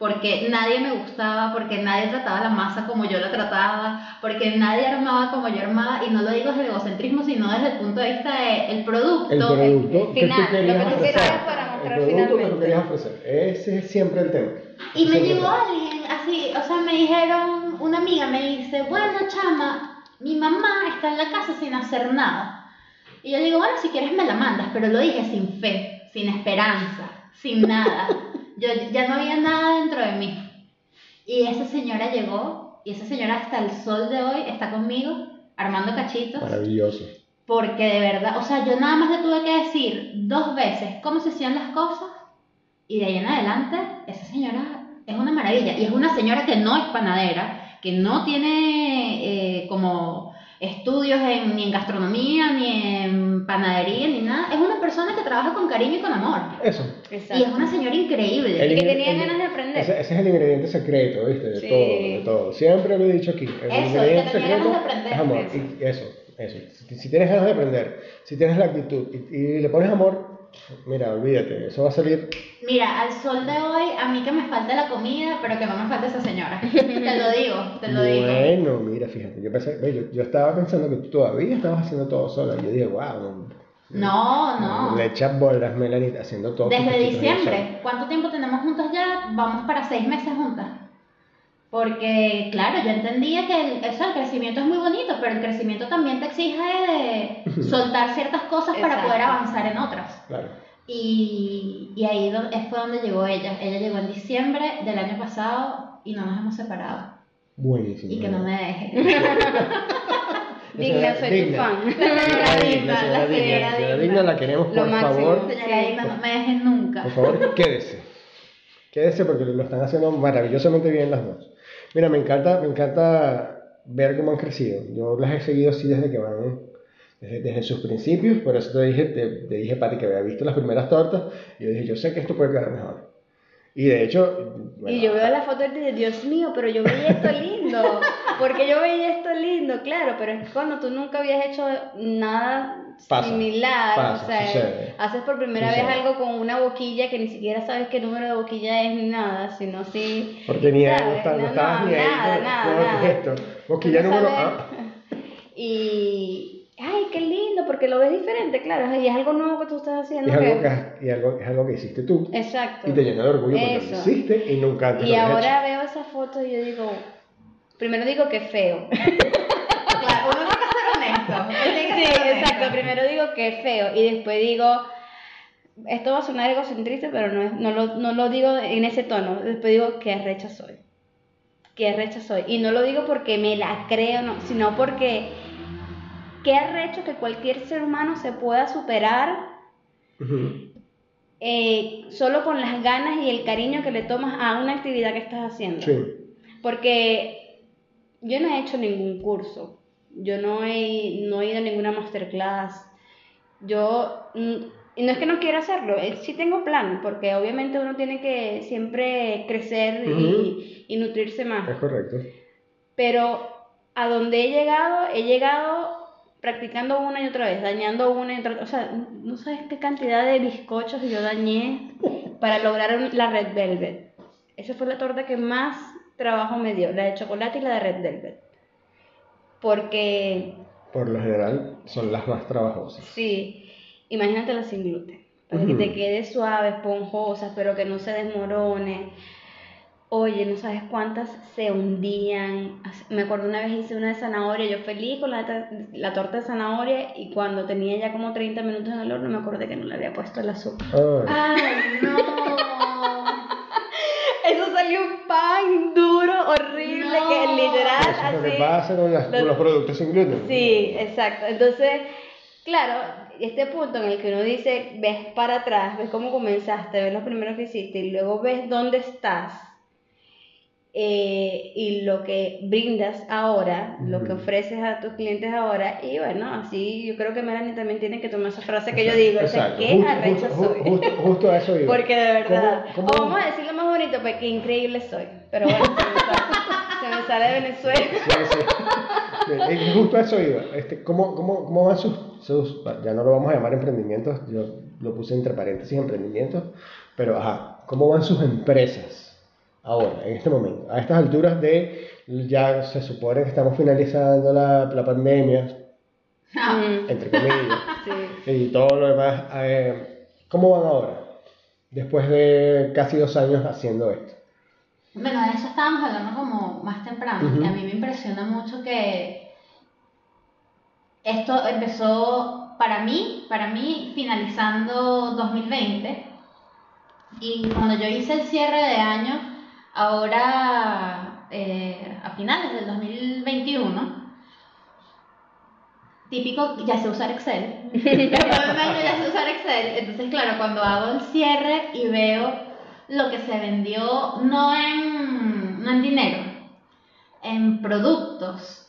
porque nadie me gustaba, porque nadie trataba la masa como yo la trataba, porque nadie armaba como yo armaba, y no lo digo desde el egocentrismo, sino desde el punto de vista del producto, el producto final, que tú lo que tú querías para mostrar el producto que tú finalmente. querías ofrecer. Ese es siempre el tema. Y me llegó alguien así, o sea, me dijeron, una amiga me dice, bueno, chama, mi mamá está en la casa sin hacer nada. Y yo le digo, bueno, si quieres me la mandas, pero lo dije sin fe, sin esperanza, sin nada. Yo ya no había nada dentro de mí. Y esa señora llegó, y esa señora hasta el sol de hoy está conmigo, armando cachitos. Maravilloso. Porque de verdad, o sea, yo nada más le tuve que decir dos veces cómo se hacían las cosas y de ahí en adelante esa señora es una maravilla. Y es una señora que no es panadera, que no tiene eh, como estudios en- ni en gastronomía, ni en panadería, ni nada. Es una persona que trabaja con cariño y con amor. Eso. Y es Exacto. una señora increíble. El que tenía el- ganas de aprender. Ese, ese es el ingrediente secreto, ¿viste? De Sí. todo, de todo. Siempre lo he dicho aquí. El Eso, ingrediente que tenía ganas secreto de aprender, es amor. eso. Y eso, eso. Si, si tienes ganas de aprender, si tienes la actitud y, y le pones amor, mira, olvídate, eso va a salir. Mira, al sol de hoy, a mí que me falta la comida, pero que no me falta esa señora. Te lo digo, te lo digo. Bueno, mira, fíjate, yo, pensé, yo, yo estaba pensando que tú todavía estabas haciendo todo sola. Yo dije, wow, No, no. le echas bolas, Melanie, haciendo todo. Desde diciembre. ¿Cuánto tiempo tenemos juntas ya? Vamos para seis meses juntas. Porque, claro, yo entendía que el, eso, el crecimiento es muy bonito, pero el crecimiento también te exige de soltar ciertas cosas para poder avanzar en otras. Claro. Y, y ahí fue donde llegó ella. Ella llegó en diciembre del año pasado y no nos hemos separado. Buenísimo. Y que no me deje. Digna, soy tu Digna. fan. La señora La Digna, señora la Digna, señora señora Digna. Digna la queremos, Lo por máximo. favor. Señora Sí. Digna, no me dejes nunca. Por favor, quédese. Quédese porque lo están haciendo maravillosamente bien las dos. Mira, me encanta, me encanta ver cómo han crecido. Yo las he seguido así desde que van, desde, desde sus principios. Por eso te dije, te, te dije, Pati, que había visto las primeras tortas. Y yo dije, yo sé que esto puede quedar mejor. Y de hecho, bueno, Y yo veo la foto y digo, Dios mío, pero yo veía esto lindo. Porque yo veía esto lindo, claro, pero es cuando tú nunca habías hecho nada Pasa, similar, pasa, o sea, sucede. haces por primera Sucede. vez algo con una boquilla que ni siquiera sabes qué número de boquilla es ni nada, sino sí. porque ni ahí, no, no No, estabas no, ni nada, nada, con nada. esto. Boquilla no número ah, Y, ay, qué lindo, porque lo ves diferente, claro, y es algo nuevo que tú estás haciendo. Y es algo que- y algo, es algo que hiciste tú. Exacto. Y te llena de orgullo porque lo hiciste y nunca antes Y lo ahora veo esa foto y yo digo, primero digo que feo. Claro, uno tiene que ser honesto. uno tiene que Sí, exacto. Primero digo que feo y después digo, esto va a sonar egocentrista, pero no, es- no, lo, no lo digo en ese tono. Después digo que arrecha soy. Que arrecha soy. Y no lo digo porque me la creo, no, sino porque qué arrecho que cualquier ser humano se pueda superar eh, solo con las ganas y el cariño que le tomas a una actividad que estás haciendo. Sí. Porque yo no he hecho ningún curso, yo no he, no he ido a ninguna masterclass, yo, mm, y no es que no quiera hacerlo, eh, sí tengo plan, porque obviamente uno tiene que siempre crecer y, y nutrirse más, Es correcto. pero a donde he llegado, he llegado practicando una y otra vez, dañando una y otra vez, o sea, no sabes qué cantidad de bizcochos yo dañé para lograr la Red Velvet. Esa fue la torta que más trabajo me dio, la de chocolate y la de Red Velvet. Porque, Por lo general son las más trabajosas. sí, imagínatela sin gluten, para que te quede suave, esponjosa, pero que no se desmorone. Oye, no sabes cuántas se hundían. Me acuerdo una vez hice una de zanahoria, yo feliz con la, la torta de zanahoria y cuando tenía ya como 30 minutos en el horno me acordé que no le había puesto el azúcar. ¡Ay, no! Eso salió un pan horrible, que literal Eso es lo que pasa con, con los productos sin gluten. Sí, exacto. Entonces, claro, este punto en el que uno dice, ves para atrás, ves cómo comenzaste, ves lo primero que hiciste y luego ves dónde estás eh, y lo que brindas ahora, lo que ofreces a tus clientes ahora, y bueno, así yo creo que Melanie también tiene que tomar esa frase que yo digo, esa que arrecha soy. Justo, a eso iba. Porque de verdad, o vamos a decirlo más bonito, pues que increíble soy, pero bueno, se me sale, de Venezuela. Sí, justo a eso iba. Este, ¿cómo, cómo, ¿Cómo van sus, sus, ya no lo vamos a llamar emprendimientos, yo lo puse entre paréntesis emprendimientos, pero ajá, ¿cómo van sus empresas? Ahora, en este momento, a estas alturas de ya se supone que estamos finalizando la, la pandemia, ah. entre comillas, y todo lo demás, eh, ¿cómo van ahora? Después de casi dos años haciendo esto. Bueno, de eso estábamos hablando como más temprano, y a mí me impresiona mucho que esto empezó para mí, para mí finalizando 2020, y cuando yo hice el cierre de año, ahora eh, a finales del 2021, típico, ya sé usar Excel, ya sé usar Excel, entonces claro, cuando hago el cierre y veo lo que se vendió no en, no en dinero, en productos.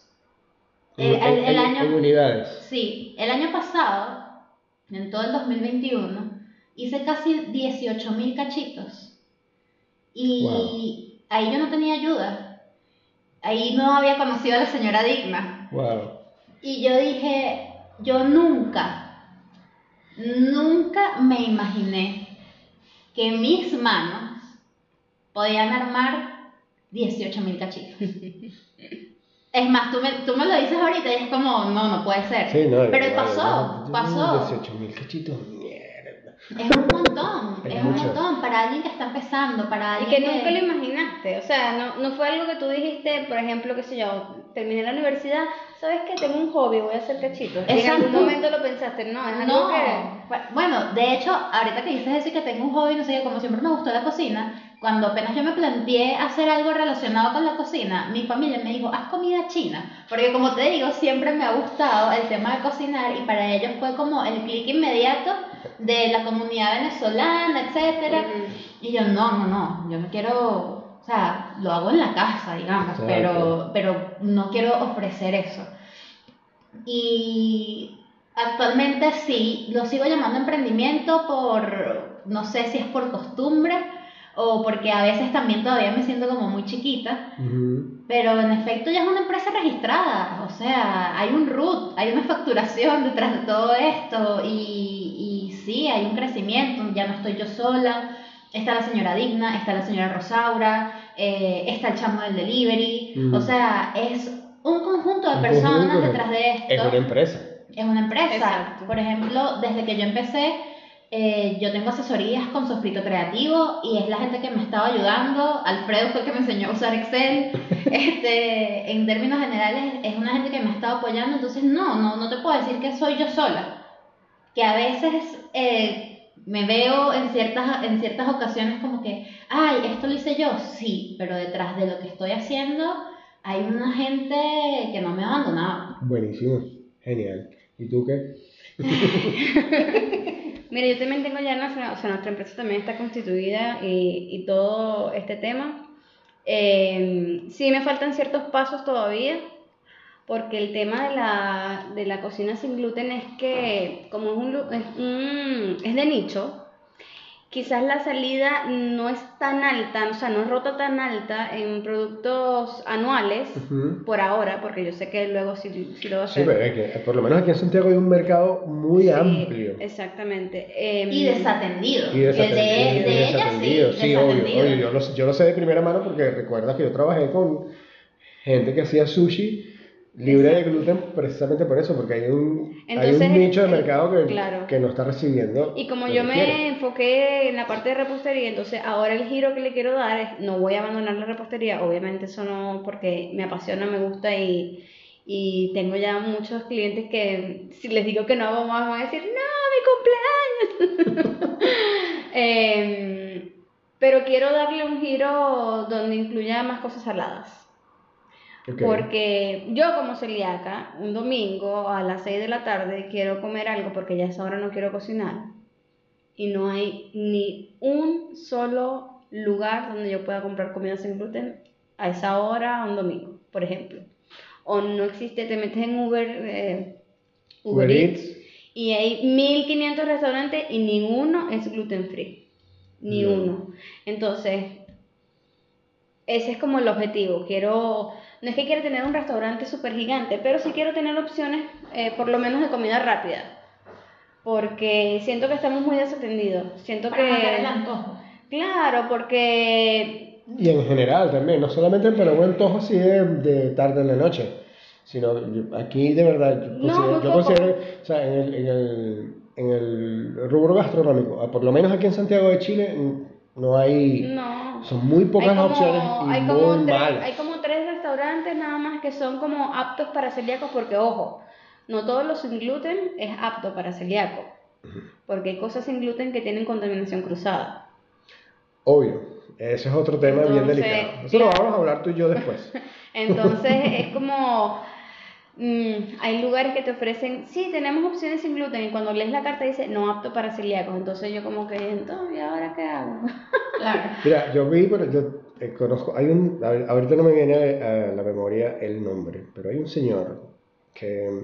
El, año, en unidades. Sí, el año pasado, en todo el 2021, hice casi 18 mil cachitos. Y ahí yo no tenía ayuda. Ahí no había conocido a la señora Digna. Y yo dije, yo nunca, nunca me imaginé que mis manos podían armar 18 mil cachitos. Es más, tú me, tú me lo dices ahorita y es como, no, no puede ser. Pero pasó, pasó. 18 mil cachitos. Es un montón, es, un montón para alguien que está empezando, para alguien y que, nunca lo imaginaste, o sea, no, no fue algo que tú dijiste, por ejemplo, qué sé yo, terminé la universidad, ¿sabes qué? Tengo un hobby, voy a hacer cachitos. En algún momento lo pensaste, no, es algo que... Bueno, de hecho, ahorita que dices eso que tengo un hobby, no sé, como siempre me gustó la cocina, cuando apenas yo me planteé hacer algo relacionado con la cocina, mi familia me dijo, haz comida china, porque como te digo, siempre me ha gustado el tema de cocinar y para ellos fue como el clic inmediato de la comunidad venezolana, etcétera. Y yo, no, no, no, yo no quiero, o sea, lo hago en la casa, digamos, pero, pero no quiero ofrecer eso. Y actualmente sí, lo sigo llamando emprendimiento por, no sé si es por costumbre, o porque a veces también todavía me siento como muy chiquita, pero en efecto ya es una empresa registrada, o sea, hay un root, hay una facturación detrás de todo esto. Y, y sí, hay un crecimiento, ya no estoy yo sola, está la señora Digna, está la señora Rosaura, eh, está el chamo del delivery, o sea, es un conjunto de personas detrás de esto. Es una empresa. Es una empresa. Por ejemplo, desde que yo empecé, eh, yo tengo asesorías con Sofrito Creativo y es la gente que me estaba ayudando. Alfredo fue el que me enseñó a usar Excel. Este, en términos generales, es una gente que me ha estado apoyando. Entonces, no, no, no te puedo decir que soy yo sola. Que a veces eh, me veo en ciertas, en ciertas ocasiones como que, ay, esto lo hice yo. Sí, pero detrás de lo que estoy haciendo hay una gente que no me ha abandonado. Buenísimo, genial. ¿Y tú qué? Mira, yo también tengo ya nuestra, o sea, nuestra empresa también está constituida y, y todo este tema. Eh, sí me faltan ciertos pasos todavía, porque el tema de la, de la cocina sin gluten es que como es, un, es, un, es de nicho, quizás la salida no es tan alta, o sea, no es rota tan alta en productos anuales por ahora, porque yo sé que luego sí, lo va a hacer. Sí, pero que, por lo menos aquí en Santiago hay un mercado muy amplio. Exactamente. Em, y desatendido. Y desatendido. De, ella sí. Sí, obvio, yo, lo, sé de primera mano porque recuerda que yo trabajé con gente que hacía sushi libre de gluten precisamente por eso, porque hay un, hay un nicho de mercado que, que no está recibiendo. Y como yo me enfoqué en la parte de repostería, entonces ahora el giro que le quiero dar es, no voy a abandonar la repostería, obviamente eso no, porque me apasiona, me gusta y, y tengo ya muchos clientes que si les digo que no hago más van a decir, no, mi cumpleaños. Em, pero quiero darle un giro donde incluya más cosas saladas. Porque yo como celíaca, un domingo a las 6 de la tarde quiero comer algo porque ya a esa hora no quiero cocinar. Y no hay ni un solo lugar donde yo pueda comprar comida sin gluten a esa hora un domingo, por ejemplo. O no existe, te metes en Uber, eh, Uber, Eats, y hay 1500 restaurantes y ninguno es gluten free. Ni uno. Entonces, ese es como el objetivo. Quiero no es que quiera tener un restaurante súper gigante, pero sí quiero tener opciones, eh, por lo menos de comida rápida. Porque siento que estamos muy desatendidos. Siento que. el antojo. Claro, porque. Y en general también, no solamente en un antojo así de, tarde en la noche, sino aquí de verdad, yo considero, o sea, en el, en, el, en el rubro gastronómico, por lo menos aquí en Santiago de Chile, no hay. No. Son muy pocas opciones y hay muy malas. Hay como tres restaurantes nada más que son como aptos para celíacos, porque ojo, no todos los sin gluten es apto para celíaco. Porque hay cosas sin gluten que tienen contaminación cruzada. Obvio, ese es otro tema bien delicado. Eso lo vamos a hablar tú y yo después. Entonces es como Mm, hay lugares que te ofrecen, sí, tenemos opciones sin gluten, y cuando lees la carta dice no apto para celíacos, entonces yo como que, entonces, ¿y ahora qué hago? claro. Mira, yo vi, pero yo eh, conozco, hay un, ahorita no me viene a, la memoria el nombre, pero hay un señor que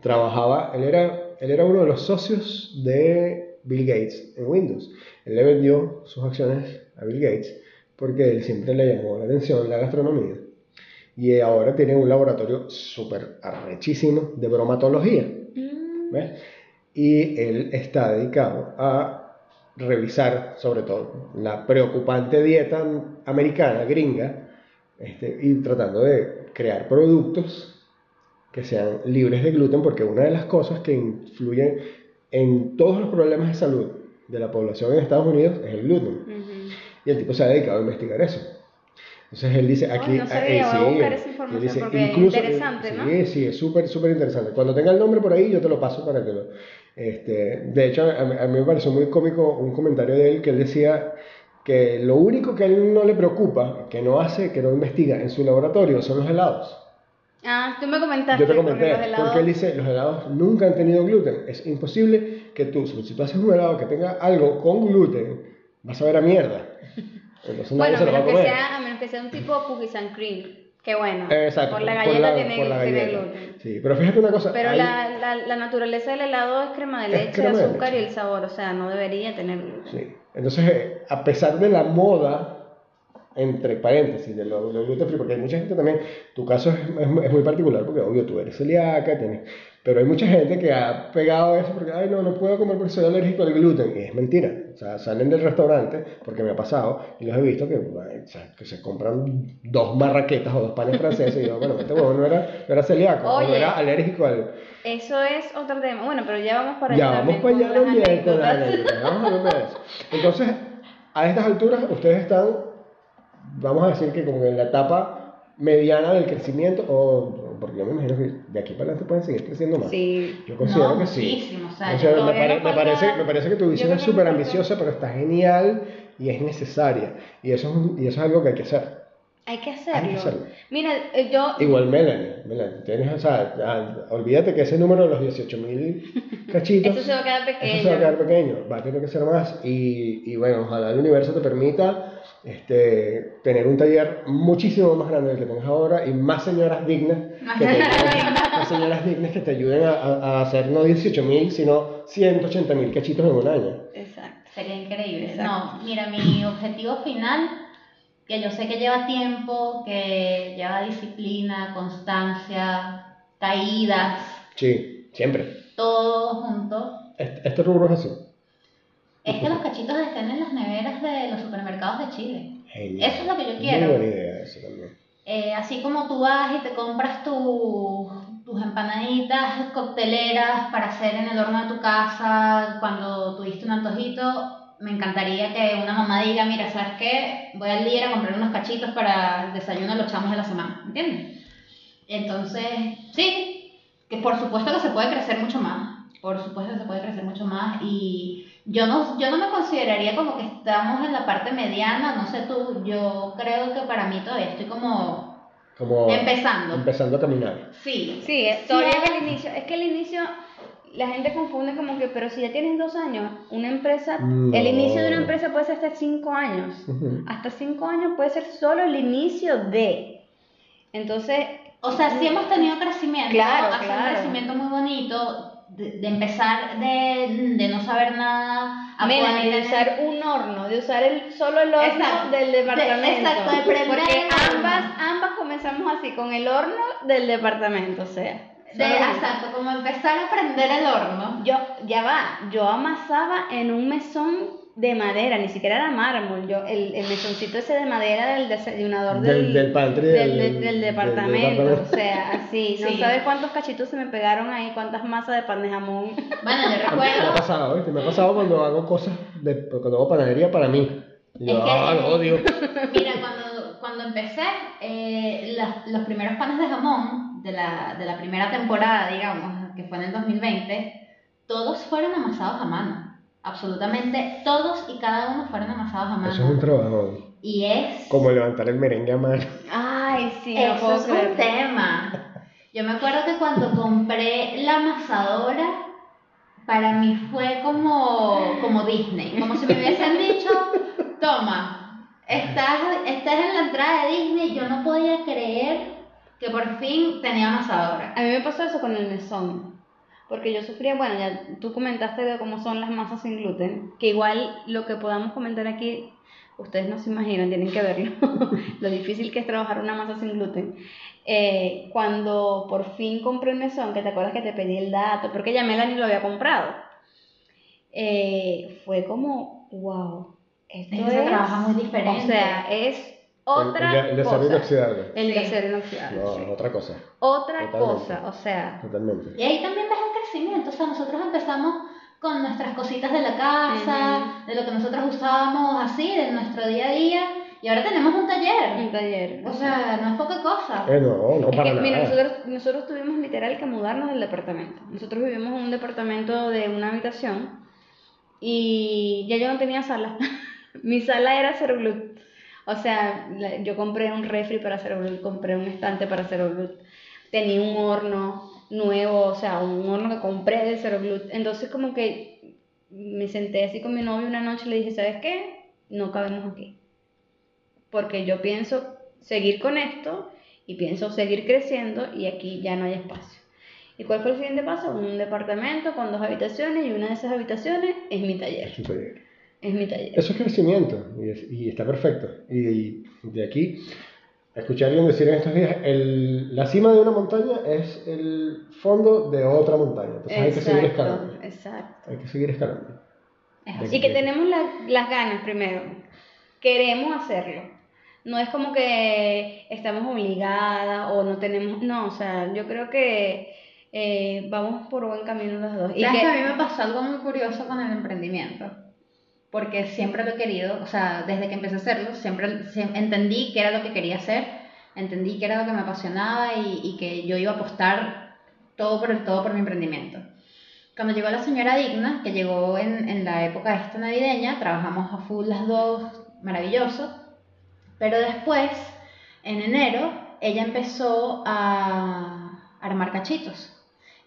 trabajaba, él era, él era uno de los socios de Bill Gates en Windows. Él le vendió sus acciones a Bill Gates porque él siempre le llamó la atención la gastronomía y ahora tiene un laboratorio súper arrechísimo de bromatología. Mm. ¿ves? Y él está dedicado a revisar, sobre todo, la preocupante dieta americana, gringa, este, y tratando de crear productos que sean libres de gluten, porque una de las cosas que influyen en todos los problemas de salud de la población en Estados Unidos es el gluten. Y el tipo se ha dedicado a investigar eso. Entonces él dice aquí. no sabía, eh, voy a buscar esa información porque es interesante, ¿no? Sí, sí, es súper, súper interesante. Cuando tenga el nombre por ahí, yo te lo paso para que lo. Este, de hecho, a, mí me pareció muy cómico un comentario de él que él decía que lo único que a él no le preocupa, que no hace, que no investiga en su laboratorio son los helados. Ah, tú me comentaste. Yo te comenté, porque, helados... porque él dice, los helados nunca han tenido gluten. Es imposible que tú, si tú haces un helado que tenga algo con gluten, vas a ver a mierda. Bueno, a menos, que sea, a menos que sea un tipo cookies and cream. Que bueno, Exacto, por la galleta tiene, gluten. Sí, pero fíjate una cosa. Pero la, la, la, naturaleza del helado es crema de leche, azúcar y el sabor, o sea, no debería tener gluten. Sí, entonces, eh, a pesar de la moda, entre paréntesis, de lo, gluten free, porque hay mucha gente también, tu caso es, es, es muy particular, porque obvio tú eres celíaca, tienes pero hay mucha gente que ha pegado eso porque, ay, no, no puedo comer porque soy alérgico al gluten. Y es mentira. O sea, salen del restaurante, porque me ha pasado, y los he visto que, que se compran dos marraquetas o dos panes franceses. Y digo, bueno, este huevo no era, no era celíaco, o no era alérgico al. Eso es otro tema. Bueno, pero ya vamos para allá. Ya vamos para allá también con la Vamos a ver eso. Entonces, a estas alturas, ustedes están, vamos a decir que como en la etapa mediana del crecimiento, o porque yo me imagino que de aquí para adelante pueden seguir creciendo más. Sí. Yo considero que sí. O sea, me, parece, me parece que tu visión es súper ambiciosa, pero está genial y es necesaria. Y eso es, y eso es algo que hay que hacer. Hay que hacerlo. Mira, eh, yo... Igual Melanie, Melanie tienes, o sea, olvídate que ese número de los 18.000 cachitos... eso se va a quedar pequeño. Eso se va a quedar pequeño, va a tener que ser más y, y bueno, ojalá el universo te permita este, tener un taller muchísimo más grande del que tengas ahora y más señoras dignas que te, más señoras dignas que te ayuden a, a hacer no 18.000 sino 180.000 cachitos en un año. Exacto. Sería increíble. No, mira, mi objetivo final, que yo sé que lleva tiempo, que lleva disciplina, constancia, caídas. Sí, siempre. Todo junto. Este, este rubro es así. Es que los cachitos estén en las neveras de los supermercados de Chile. Eso es lo que yo quiero. Muy buena idea eso también. eh, así como tú vas y te compras tus empanaditas cocteleras para hacer en el horno de tu casa cuando tuviste un antojito, me encantaría que una mamá diga, mira, ¿sabes qué? Voy al día a comprar unos cachitos para el desayuno de los chamos de la semana, ¿entiendes? Entonces, sí, que por supuesto que se puede crecer mucho más, por supuesto que se puede crecer mucho más y yo no, yo no me consideraría como que estamos en la parte mediana, no sé tú, yo creo que para mí todavía estoy como, como empezando. Empezando a caminar. Sí, sí, todavía es el inicio. Es que el inicio, la gente confunde como que, pero si ya tienes dos años, una empresa, el inicio de una empresa puede ser hasta cinco años. Hasta cinco años puede ser solo el inicio de. Entonces... O sea, sí hemos tenido crecimiento, claro, un crecimiento muy bonito, de, empezar de, de, no saber nada a de usar un horno, de usar el, solo el horno del departamento. exacto, de Porque ambas, ambas comenzamos así, con el horno del departamento, o sea. De, exacto, como empezar a prender el horno. Yo, ya va, yo amasaba en un mesón de madera, ni siquiera era mármol, yo, el, el mesoncito ese de madera del desayunador del, del, del, del, departamento, o sea, así, no sabes cuántos cachitos se me pegaron ahí, cuántas masas de pan de jamón. Bueno, yo recuerdo... Me ha pasado, ¿viste? Me ha pasado cuando hago cosas, de, cuando hago panadería para mí. Yo, ah, lo odio. Mira, cuando, cuando empecé, eh, los primeros panes de jamón de la, de la primera temporada, digamos, que fue en el 2020, todos fueron amasados a mano absolutamente todos y cada uno fueron amasados a mano. Eso es un trabajo. Y es... Como levantar el merengue a mano. Ay, sí, Eso es un tema. Yo me acuerdo que cuando compré la amasadora, para mí fue como, como Disney. Como si me hubiesen dicho, toma, estás, estás en la entrada de Disney. Yo no podía creer que por fin tenía amasadora. A mí me pasó eso con el mesón porque yo sufría, bueno, ya tú comentaste de cómo son las masas sin gluten, que igual lo que podamos comentar aquí, ustedes no se imaginan, tienen que verlo, lo difícil que es trabajar una masa sin gluten. Eh, cuando por fin compré un mesón, que te acuerdas que te pedí el dato, porque ya Melanie lo había comprado, eh, fue como, wow, esto es, trabaja muy diferente. O sea, es otra el, de cosa. inoxidable. El de acero inoxidable. No, otra cosa. Otra cosa, o sea. Totalmente. Y ahí también ves el crecimiento. O sea, nosotros empezamos con nuestras cositas de la casa, de lo que nosotros usábamos así, de nuestro día a día. Y ahora tenemos un taller. Un taller. O sea, no es poca cosa. Eh, no, no para nada. Mira, nosotros, nosotros tuvimos literal que mudarnos del departamento. Nosotros vivimos en un departamento de una habitación y ya yo no tenía sala. Mi sala era gluten. O sea, yo compré un refri para hacer blut, compré un estante para hacer blut, tenía un horno nuevo, o sea, un horno que compré de cero glut. Entonces como que me senté así con mi novio una noche y le dije, ¿sabes qué? No cabemos aquí. Porque yo pienso seguir con esto y pienso seguir creciendo y aquí ya no hay espacio. ¿Y cuál fue el siguiente paso? Un departamento con dos habitaciones y una de esas habitaciones es mi taller. Es taller. Es mi taller. Eso es crecimiento y, está perfecto. Y, de aquí, escuché a alguien decir en estos días, el, la cima de una montaña es el fondo de otra montaña. Entonces hay que seguir escalando. Exacto. Hay que seguir escalando. Y que tenemos las ganas primero. Queremos hacerlo. No es como que estamos obligadas o no tenemos... No, o sea, yo creo que... Eh, vamos por buen camino los dos. Y que a mí me pasó algo muy curioso con el emprendimiento porque siempre lo he querido, o sea, desde que empecé a hacerlo, siempre, entendí que era lo que quería hacer, entendí que era lo que me apasionaba y, que yo iba a apostar todo por el todo por mi emprendimiento. Cuando llegó la señora Digna, que llegó en, en la época esta navideña, trabajamos a full las dos, maravilloso, pero después, en enero, ella empezó a armar cachitos.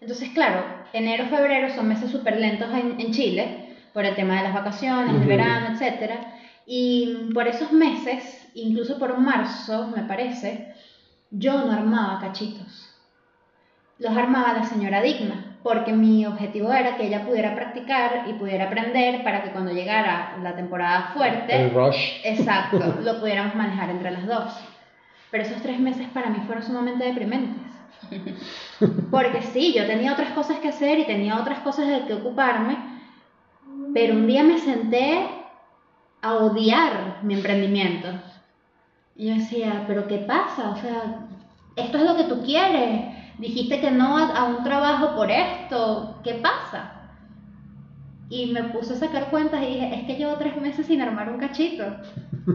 Entonces, claro, enero, febrero son meses súper lentos en, en Chile, por el tema de las vacaciones, el verano, etc. Y por esos meses, incluso por marzo, me parece, yo no armaba cachitos. Los armaba la señora Digna, porque mi objetivo era que ella pudiera practicar y pudiera aprender para que cuando llegara la temporada fuerte, el rush. exacto, lo pudiéramos manejar entre las dos. Pero esos tres meses para mí fueron sumamente deprimentes. Porque sí, yo tenía otras cosas que hacer y tenía otras cosas de que ocuparme, pero un día me senté a odiar mi emprendimiento. Y yo decía, pero ¿qué pasa? O sea, esto es lo que tú quieres. Dijiste que no a, un trabajo por esto. ¿Qué pasa? Y me puse a sacar cuentas y dije, es que llevo tres meses sin armar un cachito.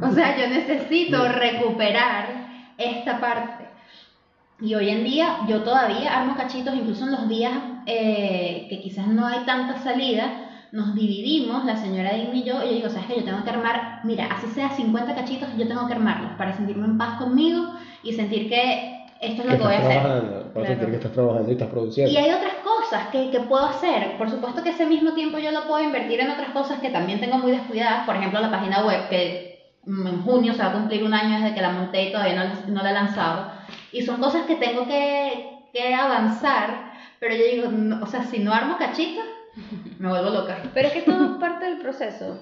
O sea, yo necesito recuperar esta parte. Y hoy en día yo todavía armo cachitos, incluso en los días eh, que quizás no hay tanta salida, nos dividimos, la señora Digna y yo, y yo digo, ¿sabes qué? Yo tengo que armar, mira, así sea 50 cachitos, yo tengo que armarlos para sentirme en paz conmigo y sentir que esto es lo que, voy a hacer. Para sentir que estás trabajando y estás produciendo. Y hay otras cosas que, que, puedo hacer. Por supuesto que ese mismo tiempo yo lo puedo invertir en otras cosas que también tengo muy descuidadas. Por ejemplo, la página web, que en junio se va a cumplir un año desde que la monté y todavía no, no la he lanzado. Y son cosas que tengo que, que avanzar. Pero yo digo, o sea, si no armo cachitos, me vuelvo loca. Pero es que todo es parte del proceso.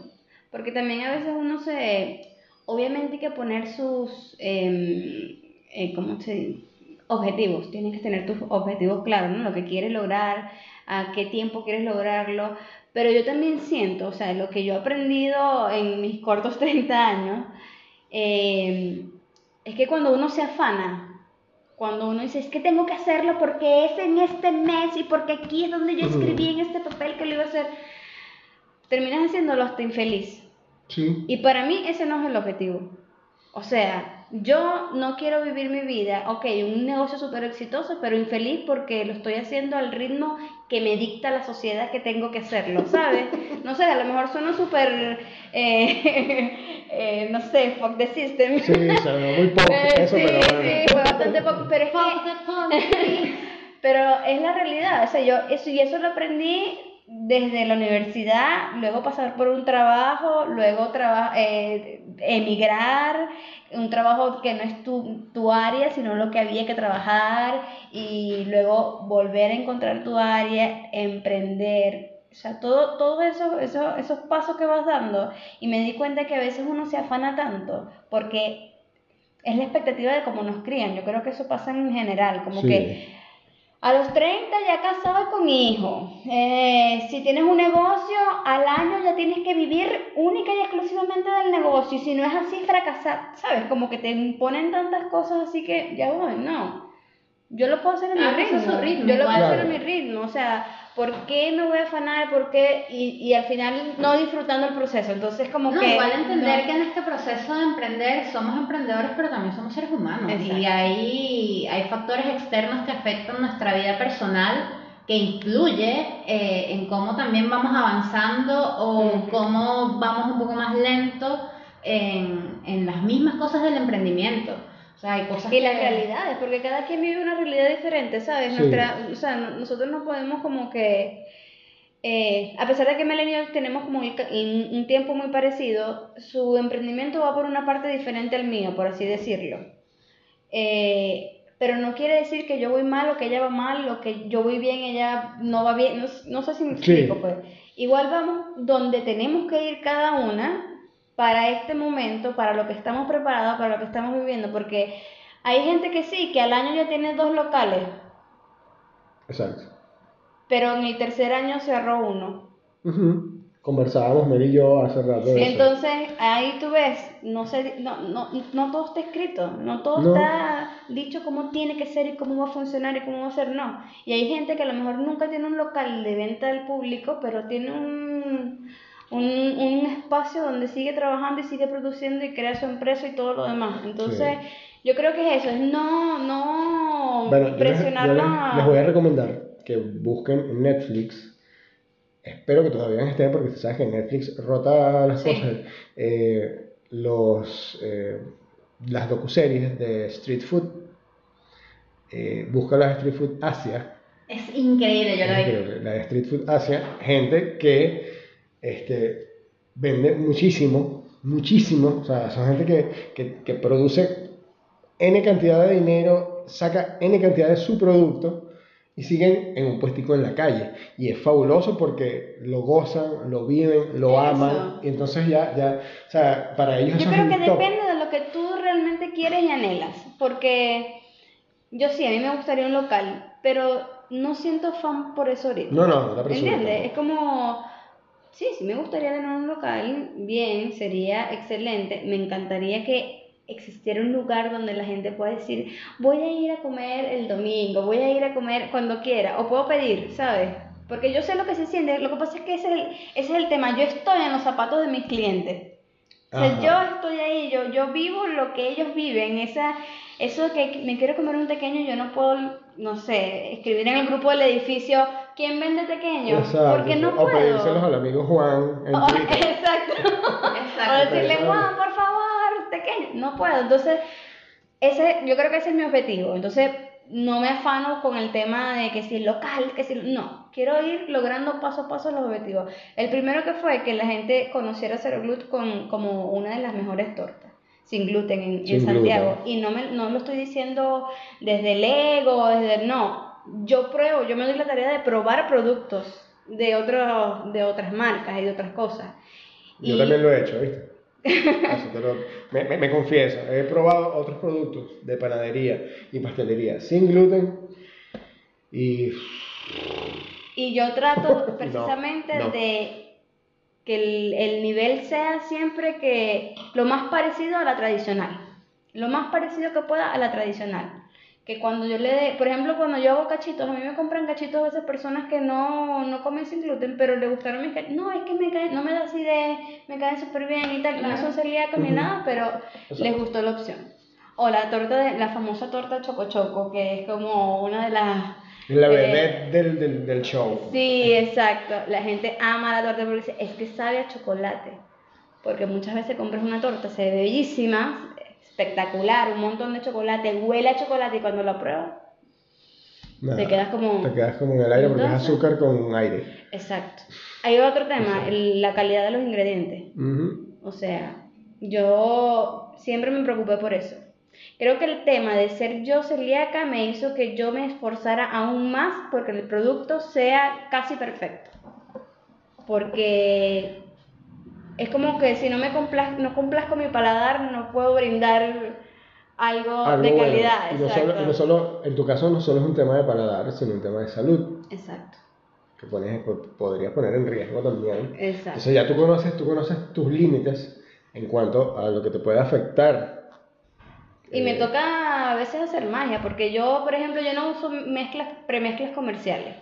Porque también a veces uno se. Obviamente hay que poner sus. Eh, eh, ¿Cómo se Objetivos. Tienes que tener tus objetivos claros, ¿no? Lo que quieres lograr, a qué tiempo quieres lograrlo. Pero yo también siento, o sea, lo que yo he aprendido en mis cortos 30 años, eh, es que cuando uno se afana cuando uno dice, es que tengo que hacerlo porque es en este mes y porque aquí es donde yo escribí en este papel que lo iba a hacer, terminas haciéndolo hasta infeliz. Sí. Y para mí ese no es el objetivo. O sea, yo no quiero vivir mi vida, ok, un negocio súper exitoso, pero infeliz porque lo estoy haciendo al ritmo que me dicta la sociedad que tengo que hacerlo, ¿sabes? No sé, a lo mejor suena súper, eh, eh, no sé, fuck the system. Sí, ve muy poco eh, eso, sí, pero Sí, fue bastante poco, pero es que... pero es la realidad, o sea, yo eso, y eso lo aprendí desde la universidad, luego pasar por un trabajo, luego eh, emigrar, un trabajo que no es tu, tu, área, sino lo que había que trabajar, y luego volver a encontrar tu área, emprender. O sea, todo, todo eso, eso, esos pasos que vas dando. Y me di cuenta que a veces uno se afana tanto porque es la expectativa de cómo nos crían. Yo creo que eso pasa en general, como que a los 30 ya casado con hijo. Eh, si tienes un negocio, al año ya tienes que vivir única y exclusivamente del negocio. Y si no es así, fracasar. ¿Sabes? Como que te imponen tantas cosas así que ya voy, no. Yo lo puedo hacer en mi ah, ritmo. Yo lo puedo hacer en mi ritmo. O sea, ¿por qué me voy a afanar? ¿Por qué? Y, y al final no disfrutando el proceso. Entonces, como no, que. Igual entender que en este proceso de emprender somos emprendedores, pero también somos seres humanos. Y hay, hay factores externos que afectan nuestra vida personal que influye eh, en cómo también vamos avanzando o cómo vamos un poco más lento en, en las mismas cosas del emprendimiento. O sea, hay cosas y las realidades, porque cada quien vive una realidad diferente, ¿sabes? Nuestra, o sea, nosotros no podemos como que, eh, a pesar de que Millennials tenemos como un, tiempo muy parecido, su emprendimiento va por una parte diferente al mío, por así decirlo. Eh, pero no quiere decir que yo voy mal o que ella va mal o que yo voy bien, ella no va bien, no, sé si me explico, pues. Igual vamos donde tenemos que ir cada una para este momento, para lo que estamos preparados, para lo que estamos viviendo, porque hay gente que sí, que al año ya tiene dos locales. Exacto. Pero en el tercer año cerró uno. Conversábamos Mel y yo hace rato. Sí, entonces ahí tú ves, no, sé, no, no, no todo está escrito, no todo está dicho cómo tiene que ser y cómo va a funcionar y cómo va a ser, no. Y hay gente que a lo mejor nunca tiene un local de venta al público, pero tiene un un, un, espacio donde sigue trabajando y sigue produciendo y crea su empresa y todo lo demás. Entonces, yo creo que es eso, es no, no bueno, presionarla. Les, voy a recomendar que busquen en Netflix. Espero que todavía estén porque sabes que Netflix rota las cosas. Eh, los, eh, las docuseries de Street Food. Eh, busca las Street Food Asia. Es increíble, yo la vi. La de Street Food Asia, gente que este, vende muchísimo, muchísimo, o sea, son gente que, que, que, produce N cantidad de dinero, saca N cantidad de su producto y siguen en un puestico en la calle. Y es fabuloso porque lo gozan, lo viven, lo aman, y entonces ya, ya, o sea, para ellos Yo creo que depende de lo que tú realmente quieres y anhelas, porque yo sí, a mí me gustaría un local, pero no siento fan por eso ahorita. No, no, la ¿Entiendes? Es como Sí, sí me gustaría tener un local, bien, sería excelente. Me encantaría que existiera un lugar donde la gente pueda decir, voy a ir a comer el domingo, voy a ir a comer cuando quiera, o puedo pedir, ¿sabes? Porque yo sé lo que se siente, lo que pasa es que ese es el, ese es el tema, yo estoy en los zapatos de mis clientes. O sea, yo estoy ahí, yo, yo vivo lo que ellos viven, esa, eso de que me quiero comer un pequeño, yo no puedo, no sé, escribir en el grupo del edificio, ¿quién vende pequeño? Porque no puedo. O pedírselos al amigo Juan en Exacto. Exacto. O decirle, Juan, por favor, pequeño. No puedo. Entonces, ese, yo creo que ese es mi objetivo. Entonces, no me afano con el tema de que si es local, que si... No, quiero ir logrando paso a paso los objetivos. El primero que fue que la gente conociera Cero Gluten con, como una de las mejores tortas, sin gluten en, Santiago. Y no, me, no lo estoy diciendo desde el ego, desde... No, yo pruebo, yo me doy la tarea de probar productos de, otros de otras marcas y de otras cosas. Yo también lo he hecho, ¿viste? me, me, confieso, he probado otros productos de panadería y pastelería sin gluten y... Y yo trato precisamente de que el, el, nivel sea siempre que lo más parecido a la tradicional, lo más parecido que pueda a la tradicional. Que cuando yo le dé, por ejemplo, cuando yo hago cachitos, a mí me compran cachitos a veces personas que no, no comen sin gluten, pero le gustaron mis cachitos. No, es que me caen, no me da así de, me caen súper bien y tal, no son celíacos ni nada, pero les gustó la opción. O la torta de, la famosa torta choco choco, que es como una de las... La bebé del, del, del, show. Sí, exacto. La gente ama la torta porque dice, es que sabe a chocolate. Porque muchas veces compras una torta, se ve bellísima, espectacular, un montón de chocolate, huele a chocolate y cuando lo pruebas, te quedas como... Te quedas como en el aire porque es azúcar con aire. Exacto. Hay otro tema, la calidad de los ingredientes. O sea, yo siempre me preocupé por eso. Creo que el tema de ser yo celíaca me hizo que yo me esforzara aún más porque el producto sea casi perfecto. Porque es como que si no me complas, no complazco mi paladar, no puedo brindar algo, de calidad. Y no, solo, no solo, en tu caso no solo es un tema de paladar, sino un tema de salud. Exacto. Que pones, podrías poner en riesgo también. Exacto. Entonces ya tú conoces, tú conoces tus límites en cuanto a lo que te puede afectar. Y me eh, toca a veces hacer magia, porque yo, por ejemplo, yo no uso mezclas, premezclas comerciales.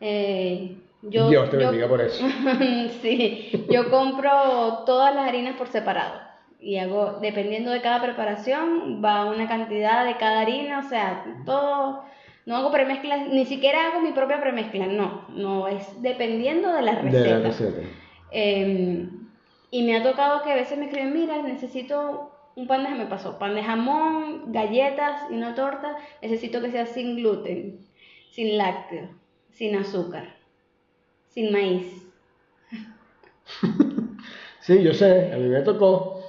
Eh, yo, Dios te bendiga por eso. sí, yo compro todas las harinas por separado y hago, dependiendo de cada preparación, va una cantidad de cada harina, o sea, todo, no hago premezclas, ni siquiera hago mi propia premezcla, no, no, es dependiendo de la receta. De la receta. Em, y me ha tocado que a veces me escriben, mira, necesito un pan de, me pasó, pan de jamón, galletas y una torta, necesito que sea sin gluten, sin lácteo, sin azúcar sin maíz. sí, yo sé, a mí me tocó.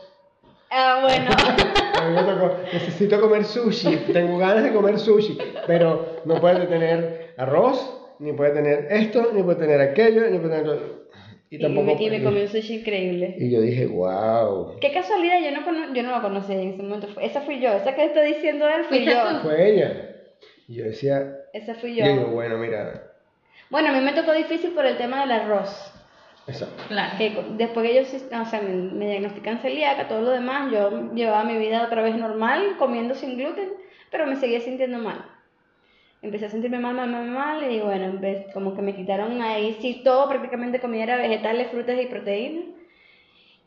Ah, bueno. a mí me tocó. Necesito comer sushi, tengo ganas de comer sushi, pero no puede tener arroz, ni puede tener esto, ni puede tener aquello, ni puede tener... Y, tampoco, y me, comí un sushi increíble. Y yo dije, wow. Qué casualidad, yo no, yo no la conocí en ese momento. Esa fui yo, esa que está diciendo él fui yo. Fue ella. Y yo decía. Esa fui yo. Y digo, bueno, mira, bueno, a mí me tocó difícil por el tema del arroz. Exacto. Claro. Que después que ellos o sea, me, me diagnostican celíaca, todo lo demás, yo llevaba mi vida otra vez normal, comiendo sin gluten, pero me seguía sintiendo mal. Empecé a sentirme mal, mal, mal, mal, y bueno, como que me quitaron ahí, sí, todo prácticamente comida era vegetales, frutas y proteínas.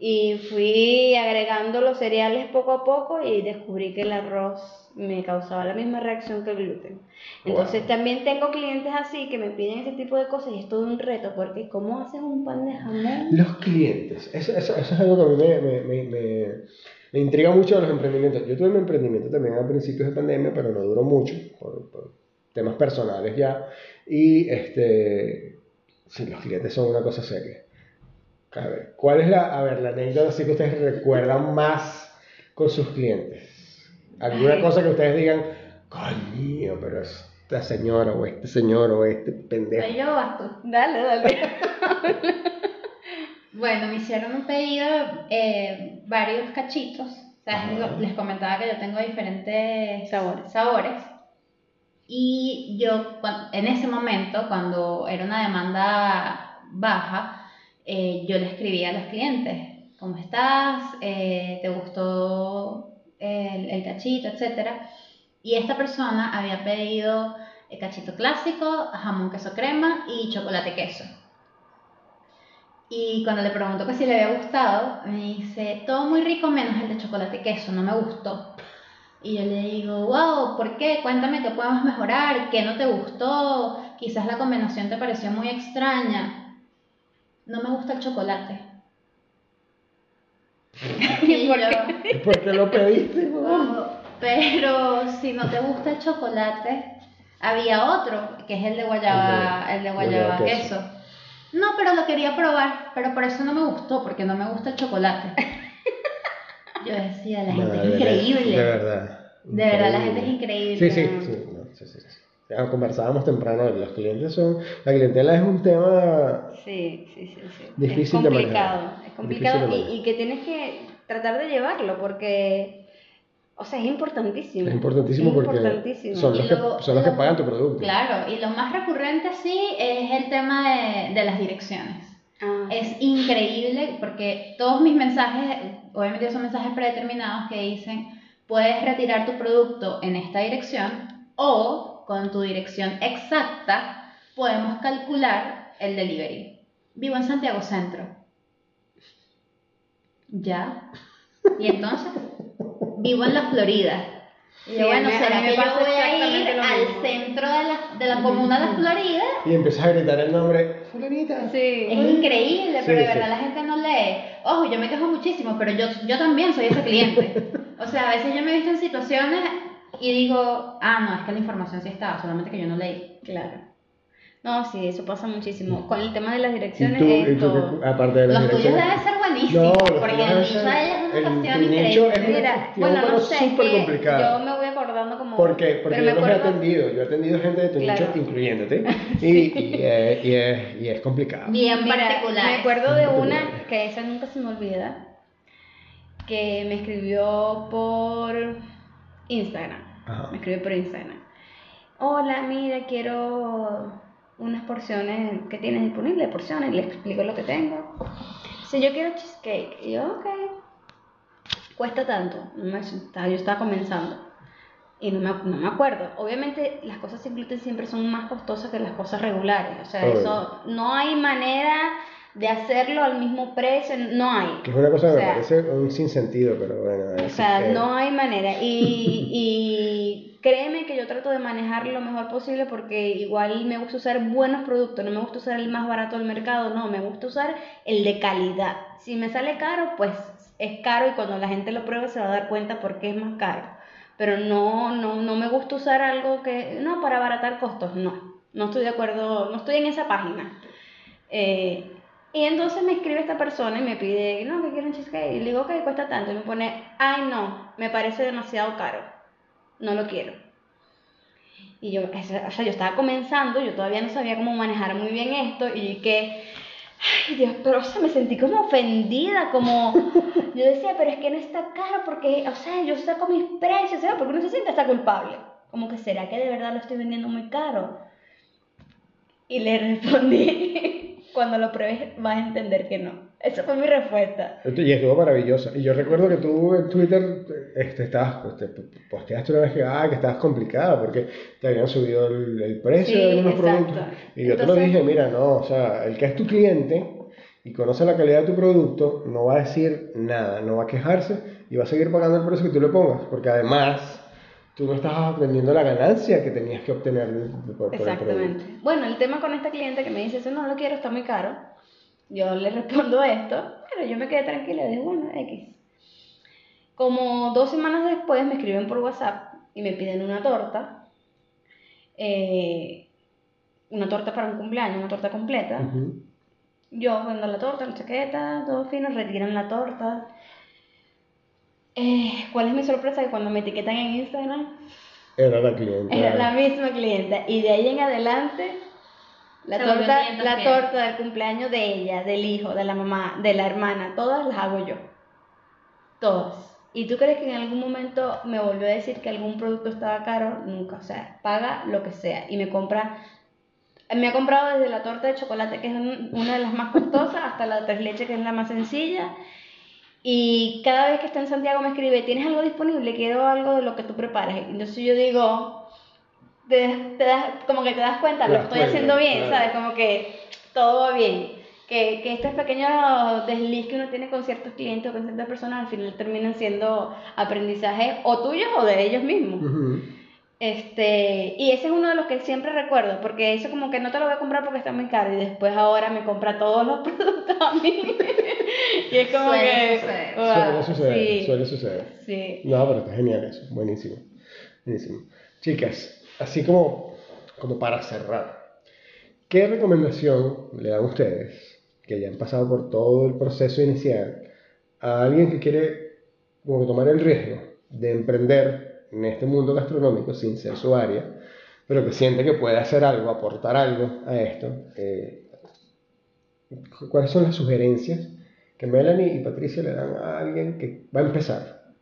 Y fui agregando los cereales poco a poco y descubrí que el arroz me causaba la misma reacción que el gluten. Entonces también tengo clientes así que me piden ese tipo de cosas y es todo un reto, porque ¿cómo haces un pan de jamón? Los clientes, eso, eso, eso es algo que a mí me, me, me, me, intriga mucho de los emprendimientos. Yo tuve mi emprendimiento también a principios de pandemia, pero no duró mucho, por, por temas personales ya. Y este, sí, los clientes son una cosa seria. A ver, ¿cuál es la, a ver, la anécdota así que ustedes recuerdan más con sus clientes? alguna cosa que ustedes digan, coño, pero esta señora o este señor o este pendejo. Ahí yo basto. Dale, dale. bueno, me hicieron un pedido, eh, varios cachitos. O sea, les comentaba que yo tengo diferentes sabores. sabores. Y yo, en ese momento, cuando era una demanda baja, eh, yo le escribía a los clientes, ¿cómo estás? Eh, ¿Te gustó el, cachito, etc. Y esta persona había pedido el cachito clásico, jamón queso crema y chocolate queso. Y cuando le pregunto que si le había gustado, me dice, todo muy rico menos el de chocolate queso, no me gustó. Y yo le digo, wow, ¿por qué? Cuéntame qué podemos mejorar, qué no te gustó, quizás la combinación te pareció muy extraña. No me gusta el chocolate. ¿Y por, qué? ¿Por qué lo pediste? pero si no te gusta el chocolate, había otro, que es el de guayaba, el de, guayaba, queso. No, pero lo quería probar, pero por eso no me gustó, porque no me gusta el chocolate. Yo decía, la gente es increíble. De verdad. De verdad, la gente es increíble. Sí, sí, sí. sí, sí, sí. conversábamos temprano, los clientes son, la clientela es un tema sí, sí, sí, sí. difícil es complicado, de manejar. Es complicado y, y, que tienes que tratar de llevarlo porque o sea, es importantísimo. Es importantísimo porque son los, que, son los que pagan tu producto. Claro, y lo más recurrente sí es el tema de, de las direcciones. Ah. Es increíble porque todos mis mensajes, obviamente son mensajes predeterminados que dicen, puedes retirar tu producto en esta dirección o con tu dirección exacta podemos calcular el delivery. Vivo en Santiago Centro. ¿Ya? ¿Y entonces? vivo en la Florida. Y bueno, ¿será que yo voy a ir al centro de la, de la comuna de Florida? Y empezar a gritar el nombre, Fulanita. Sí. Es increíble, pero de verdad la gente no lee. Ojo, yo me quejo muchísimo, pero yo, yo también soy ese cliente. o sea, a veces yo me he visto en situaciones y digo, ah, no, es que la información sí estaba, solamente que yo no leí. Claro. No, sí, eso pasa muchísimo. Con el tema de las direcciones, esto... aparte de las los tuyos deben ser buenísimos, porque el nicho es una cuestión increíble. Mira, bueno, no sé, yo me voy acordando como... ¿Por qué? Porque yo los he atendido, yo he atendido gente de tu nicho, incluyéndote, y, y, eh, y, es, y, es, complicado. Bien particular. Me acuerdo de una, que esa nunca se me olvida, que me escribió por Instagram. Me escribió por Instagram. Hola, mira, quiero unas porciones que tienes disponibles, porciones, le explico lo que tengo. Si yo quiero cheesecake, y yo, ok, cuesta tanto, yo estaba comenzando y no me, no me acuerdo. Obviamente las cosas sin gluten siempre son más costosas que las cosas regulares, o sea, eso no hay manera de hacerlo al mismo precio, no hay. Que es una cosa que me parece un sinsentido, pero bueno. O sea, no hay manera. Y, y créeme que yo trato de manejarlo lo mejor posible porque igual me gusta usar buenos productos, no me gusta usar el más barato del mercado, no, me gusta usar el de calidad. Si me sale caro, pues es caro y cuando la gente lo pruebe se va a dar cuenta por qué es más caro. Pero no, no, no me gusta usar algo que, no, para abaratar costos, no. No estoy de acuerdo, no estoy en esa página. Eh, y entonces me escribe esta persona y me pide, no, que quieren cheesecake. Y le digo, ok, cuesta tanto. Y me pone, ay, no, me parece demasiado caro. No lo quiero. Y yo, o sea, yo estaba comenzando, yo todavía no sabía cómo manejar muy bien esto. Y que, ay, Dios, pero o sea, me sentí como ofendida, como. Yo decía, pero es que no está caro porque, o sea, yo saco mis precios, ¿sabes? Porque uno se siente hasta culpable. Como que, ¿será que de verdad lo estoy vendiendo muy caro? Y le respondí cuando lo pruebes vas a entender que no. Esa fue mi respuesta. Y estuvo maravillosa. Y yo recuerdo que tú en Twitter este, estabas, este, posteaste una vez que, ah, que estabas complicada porque te habían subido el, precio de algunos productos. Y yo te lo dije, mira, no, o sea, el que es tu cliente y conoce la calidad de tu producto no va a decir nada, no va a quejarse y va a seguir pagando el precio que tú le pongas. Porque además tú no estabas obteniendo la ganancia que tenías que obtener por, Exactamente. bueno, el tema con esta cliente que me dice, eso no lo quiero, está muy caro. Yo le respondo esto, pero yo me quedé tranquila y dije, bueno, X. Como dos semanas después me escriben por WhatsApp y me piden una torta. Eh, una torta para un cumpleaños, una torta completa. Yo vendo la torta, la chaqueta, todo fino, retiran la torta eh, ¿Cuál es mi sorpresa? Que cuando me etiquetan en Instagram... Era la clienta. Era la misma clienta. Y de ahí en adelante, la, torta, la torta del cumpleaños de ella, del hijo, de la mamá, de la hermana, todas las hago yo. Todas. ¿Y tú crees que en algún momento me volvió a decir que algún producto estaba caro? Nunca. O sea, paga lo que sea. Y me compra me ha comprado desde la torta de chocolate, que es una de las más costosas, hasta la tres leche, que es la más sencilla Y cada vez que está en Santiago me escribe, ¿tienes algo disponible? Quiero algo de lo que tú preparas. Entonces yo digo, te, das, como que te das cuenta, lo estoy haciendo bien, ¿sabes? Como que todo va bien. Que, que estos pequeños desliz que uno tiene con ciertos clientes o con ciertas personas al final terminan siendo aprendizaje o tuyos o de ellos mismos. Este, y ese es uno de los que siempre recuerdo, porque eso como que no te lo voy a comprar porque está muy caro y después ahora me compra todos los productos a mí. y es como que... suele suceder, suele suceder. Sí. No, pero está genial eso, buenísimo. Buenísimo. Chicas, así como, como para cerrar, ¿qué recomendación le dan ustedes, que ya han pasado por todo el proceso inicial, a alguien que quiere como tomar el riesgo de emprender en este mundo gastronómico sin ser su área, pero que siente que puede hacer algo, aportar algo a esto, eh, ¿cuáles son las sugerencias que Melanie y Patricia le dan a alguien que va a empezar,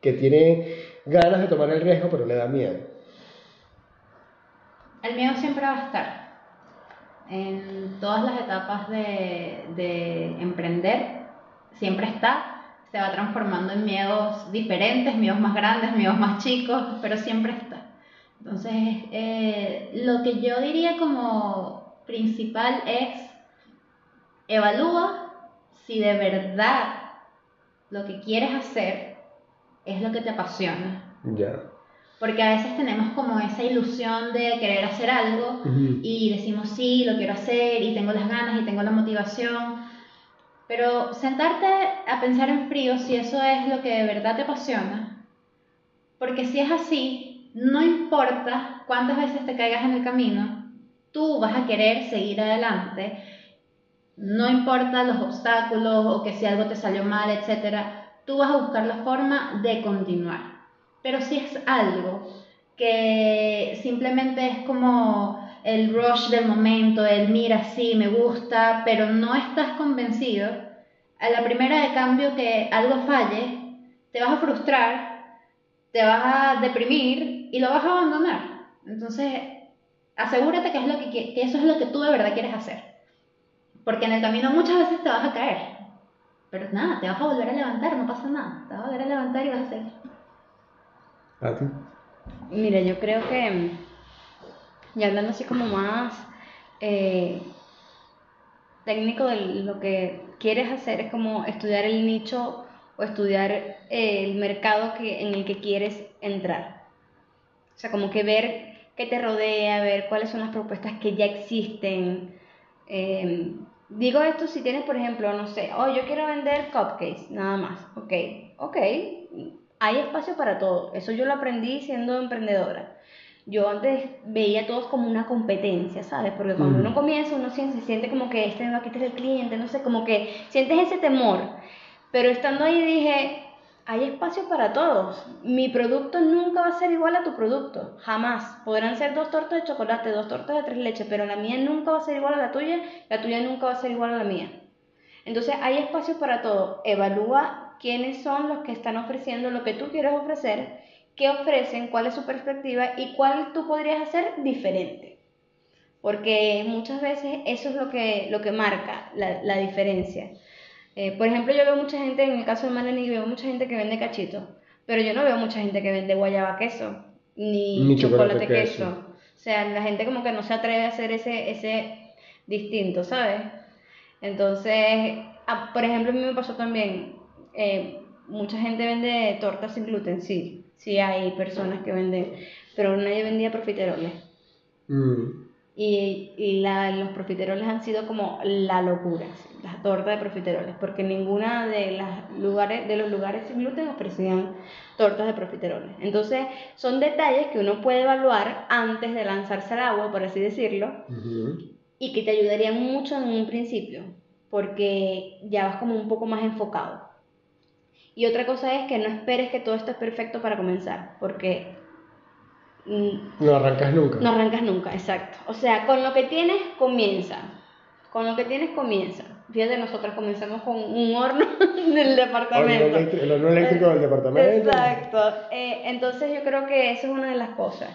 que tiene ganas de tomar el riesgo, pero le da miedo? El miedo siempre va a estar. En todas las etapas de, de emprender, siempre está se va transformando en miedos diferentes, miedos más grandes, miedos más chicos, pero siempre está. Entonces, eh, lo que yo diría como principal es, evalúa si de verdad lo que quieres hacer es lo que te apasiona. Ya. Porque a veces tenemos como esa ilusión de querer hacer algo y decimos sí, lo quiero hacer y tengo las ganas y tengo la motivación, pero sentarte a pensar en frío si eso es lo que de verdad te apasiona, porque si es así, no importa cuántas veces te caigas en el camino, tú vas a querer seguir adelante, no importa los obstáculos o que si algo te salió mal, etc., tú vas a buscar la forma de continuar. Pero si es algo que simplemente es como el rush del momento, el mira, sí, me gusta, pero no estás convencido, a la primera de cambio que algo falle, te vas a frustrar, te vas a deprimir y lo vas a abandonar. Entonces, asegúrate que, es lo que, que eso es lo que tú de verdad quieres hacer. Porque en el camino muchas veces te vas a caer. Pero nada, te vas a volver a levantar, no pasa nada. Te vas a volver a levantar y vas a seguir. Mira, yo creo que y hablando así como más eh, técnico de lo que quieres hacer, es como estudiar el nicho o estudiar eh, el mercado que, en el que quieres entrar. O sea, como que ver qué te rodea, ver cuáles son las propuestas que ya existen. Em, digo esto si tienes, por ejemplo, no sé, oh, yo quiero vender cupcakes, nada más. Ok, ok, hay espacio para todo. Eso yo lo aprendí siendo emprendedora yo antes veía a todos como una competencia, ¿sabes? Porque cuando uno comienza, uno se siente como que este va a quitar el cliente, no sé, como que sientes ese temor. Pero estando ahí dije, hay espacio para todos. Mi producto nunca va a ser igual a tu producto, jamás. Podrán ser dos tortas de chocolate, dos tortas de tres leches, pero la mía nunca va a ser igual a la tuya, la tuya nunca va a ser igual a la mía. Entonces hay espacio para todo. Evalúa quiénes son los que están ofreciendo lo que tú quieres ofrecer qué ofrecen, cuál es su perspectiva y cuál tú podrías hacer diferente. Porque muchas veces eso es lo que, lo que marca la, diferencia. Eh, por ejemplo, yo veo mucha gente, en el caso de Melanie, veo mucha gente que vende cachito, pero yo no veo mucha gente que vende guayaba queso, ni, chocolate, queso. O sea, la gente como que no se atreve a hacer ese, ese distinto, ¿sabes? Entonces, ah, por ejemplo, a mí me pasó también, eh, mucha gente vende tortas sin gluten, sí, sí hay personas que venden, pero nadie vendía profiteroles. Mm. Y, y la, los profiteroles han sido como la locura, las tortas de profiteroles, porque ninguna de, las lugares, de los lugares sin gluten ofrecían tortas de profiteroles. Entonces, son detalles que uno puede evaluar antes de lanzarse al agua, por así decirlo, y que te ayudarían mucho en un principio, porque ya vas como un poco más enfocado. Y otra cosa es que no esperes que todo esté perfecto para comenzar, porque... Mm, no arrancas nunca. No arrancas nunca, exacto. O sea, con lo que tienes, comienza. Con lo que tienes, comienza. Fíjate, nosotros comenzamos con un horno del departamento. El horno eléctrico del departamento. Exacto. Eh, entonces yo creo que eso es una de las cosas.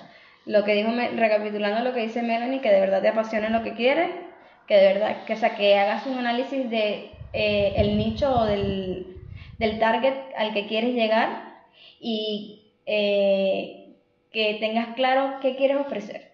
Lo que dijo, recapitulando lo que dice Melanie, que de verdad te apasione lo que quieres, que de verdad, que, o sea, que hagas un análisis de eh, el nicho o del del target al que quieres llegar y eh, que tengas claro qué quieres ofrecer.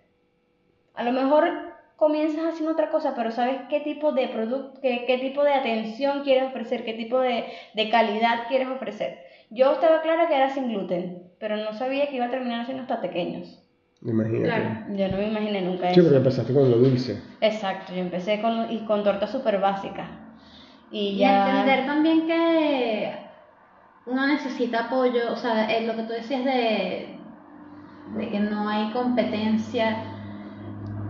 A lo mejor comienzas haciendo otra cosa, pero sabes qué tipo de producto, qué, qué, tipo de atención quieres ofrecer, qué tipo de, de, calidad quieres ofrecer. Yo estaba clara que era sin gluten, pero no sabía que iba a terminar siendo hasta pequeños. Imagínate. Claro, yo no me imaginé nunca eso. Sí, porque empezaste con lo dulce. Exacto, yo empecé con, y con tortas súper básicas. Y, ya... entender también que uno necesita apoyo, o sea, es lo que tú decías de, de que no hay competencia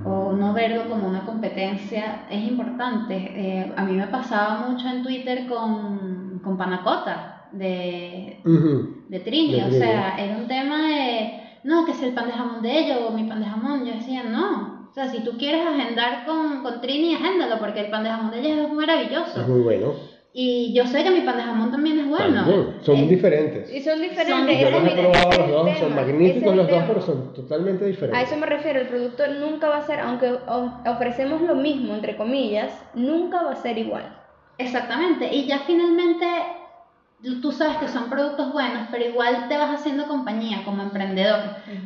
o no verlo como una competencia es importante. Eh, a mí me pasaba mucho en Twitter con, con Panacota de, de Trini, o sea, era un tema de, no, que es el pan de jamón de ellos o mi pan de jamón, yo decía, no. O sea, si tú quieres agendar con, con Trini, agéndalo, porque el pan de jamón de ellos es maravilloso. Es muy bueno. Y yo sé que mi pan de jamón también es bueno. Son eh, diferentes. Y son diferentes. Yo los he probado los dos, son magníficos los dos, pero son totalmente diferentes. A eso me refiero, el producto nunca va a ser, aunque ofrecemos lo mismo, entre comillas, nunca va a ser igual. Exactamente. Y ya finalmente tú sabes que son productos buenos, pero igual te vas haciendo compañía como emprendedor.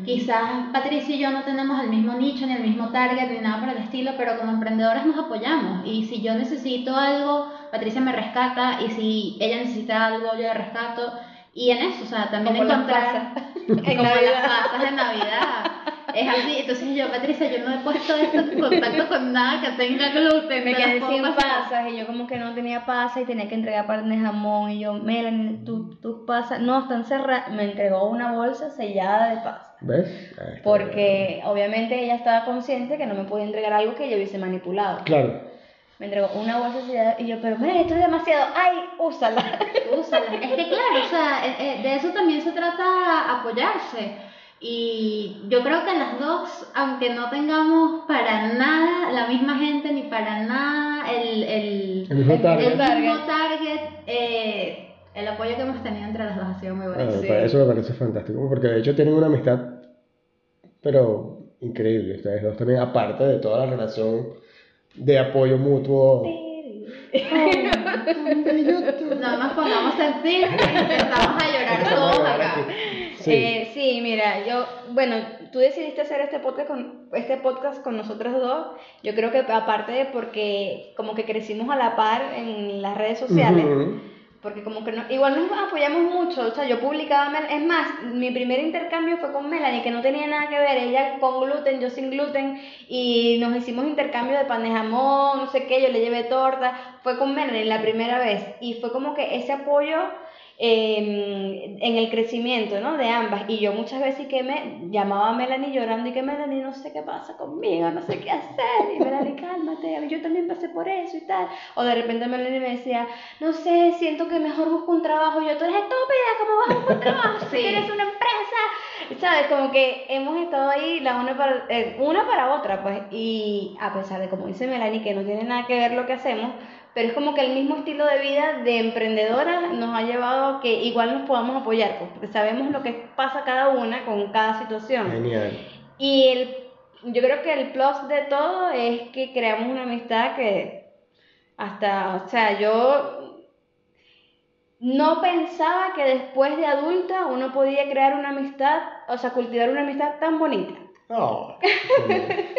Quizás Patricia y yo no tenemos el mismo nicho, ni el mismo target, ni nada por el estilo, pero como emprendedores nos apoyamos. Y si yo necesito algo, Patricia me rescata, y si ella necesita algo, yo le rescato. Y en eso, o sea, también como encontrar... Las como las pasas de Navidad. Es así, entonces yo, Patricia, yo no he puesto esto en contacto con nada que tenga gluten. Me quedé sin pasas y yo como que no tenía pasas y tenía que entregar pan de jamón y yo, Melanie, tus pasas, no, están cerradas. Me entregó una bolsa sellada de pasas. ¿Ves? Porque obviamente ella estaba consciente que no me podía entregar algo que yo hubiese manipulado. Claro. Me entregó una bolsa sellada y yo, pero mira, esto es demasiado, ay, úsala. Úsala. Es que claro, o sea, eh, eh, de eso también se trata apoyarse y yo creo que las dos, aunque no tengamos para nada la misma gente ni para nada el, el, el mismo target, el, eh, el apoyo que hemos tenido entre las dos ha sido muy bueno. Ah, Eso me parece fantástico, porque de hecho tienen una amistad, pero increíble, ustedes dos también, aparte de toda la relación de apoyo mutuo. no nos pongamos sentir empezamos a llorar todos acá. Sí. Eh, sí, mira, yo, bueno, tú decidiste hacer este podcast con este podcast con nosotros dos. Yo creo que aparte de porque como que crecimos a la par en las redes sociales, porque como que no, igual nos apoyamos mucho, o sea, yo publicaba, es más, mi primer intercambio fue con Melanie, que no tenía nada que ver, ella con gluten, yo sin gluten, y nos hicimos intercambio de pan de jamón, no sé qué, yo le llevé torta, fue con Melanie la primera vez, y fue como que ese apoyo Em, en el crecimiento ¿no? de ambas. Y yo muchas veces que me llamaba a Melanie llorando y que Melanie no sé qué pasa conmigo, no sé qué hacer. Y Melanie, cálmate, yo también pasé por eso y tal. O de repente Melanie me decía, no sé, siento que mejor busco un trabajo. Y yo, tú eres estúpida, ¿cómo vas a buscar un trabajo? Si tienes una empresa. ¿Sabes? Como que hemos estado ahí la una para, eh, una para otra, pues. Y a pesar de, como dice Melanie, que no tiene nada que ver lo que hacemos, pero es como que el mismo estilo de vida de emprendedora nos ha llevado a que igual nos podamos apoyar, pues, porque sabemos lo que pasa cada una con cada situación. Genial. Y el, yo creo que el plus de todo es que creamos una amistad que hasta, o sea, yo no pensaba que después de adulta uno podía crear una amistad, o sea, cultivar una amistad tan bonita. No,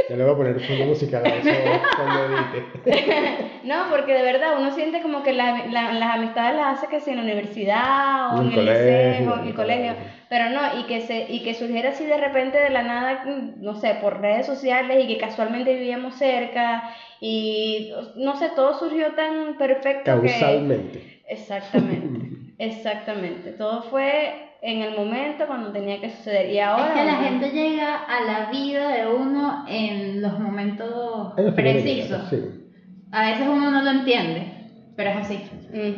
ya le voy a poner fondo musical a eso cuando edite. No, porque de verdad uno siente como que la, las amistades las hace que sea en la universidad o en el liceo, en el colegio, pero no, y que, se, y que surgiera así de repente de la nada, no sé, por redes sociales y que casualmente vivíamos cerca y no sé, todo surgió tan perfecto. Causalmente. Exactamente, exactamente. Todo fue en el momento cuando tenía que suceder. Y ahora. Es que la gente llega a la vida de uno en los momentos precisos. A veces uno no lo entiende. Pero es así. Es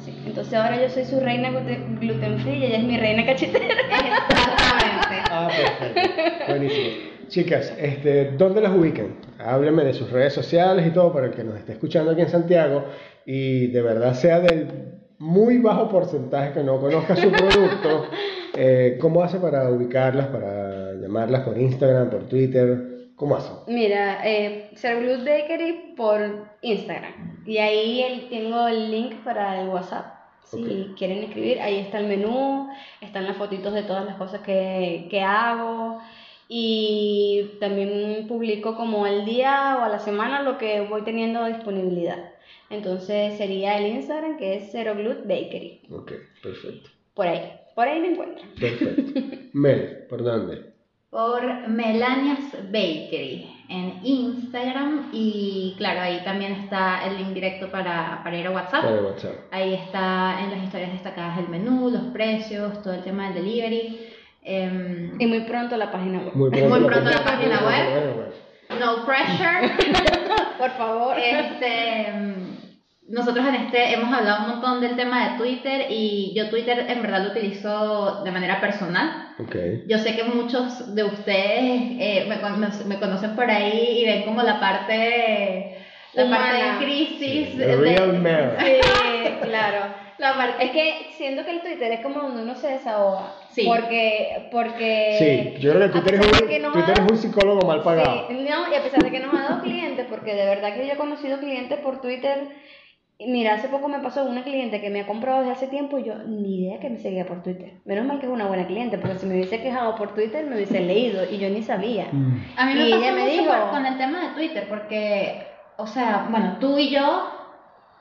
así. Entonces ahora yo soy su reina gluten free y ella es mi reina cachetera. Exactamente. Ah, perfecto. Buenísimo. Chicas, este, ¿dónde las ubican? Háblenme de sus redes sociales y todo para el que nos esté escuchando aquí en Santiago y de verdad sea del muy bajo porcentaje que no conozca su producto, eh, ¿cómo hace para ubicarlas, para llamarlas por Instagram, por Twitter? ¿Cómo hace? Mira, eh, Bakery por Instagram. Y ahí el, tengo el link para el WhatsApp. Si quieren escribir, ahí está el menú, están las fotitos de todas las cosas que, que hago y también publico como al día o a la semana lo que voy teniendo disponibilidad. Entonces sería el Instagram que es Zero Bakery. Ok, perfecto. Por ahí, por ahí me encuentran. Perfecto. Mel, ¿por dónde? Por Melanias Bakery en Instagram y claro, ahí también está el link directo para, para ir a WhatsApp. Para WhatsApp. Ahí está en las historias destacadas el menú, los precios, todo el tema del delivery. Em, y muy pronto la página web. Muy pronto, la, página web. No pressure. Por favor. Este, em, nosotros en este hemos hablado un montón del tema de Twitter y yo Twitter en verdad lo utilizo de manera personal. Okay. Yo sé que muchos de ustedes eh, me, me, conocen por ahí y ven como la parte la parte de crisis. Sí, real Sí, claro. Es que siento que el Twitter es como donde uno se desahoga. Sí. Porque, porque... Sí, yo creo que Twitter, es un, Twitter es un psicólogo mal pagado. Sí, no, y a pesar de que nos ha dado clientes, porque de verdad que yo he conocido clientes por Twitter... Mira, hace poco me pasó una cliente que me ha comprado desde hace tiempo y yo ni idea que me seguía por Twitter. Menos mal que es una buena cliente, porque si me hubiese quejado por Twitter me hubiese leído y yo ni sabía. Mm. A mí me pasó me dijo, con el tema de Twitter, porque, o sea, bueno, tú y yo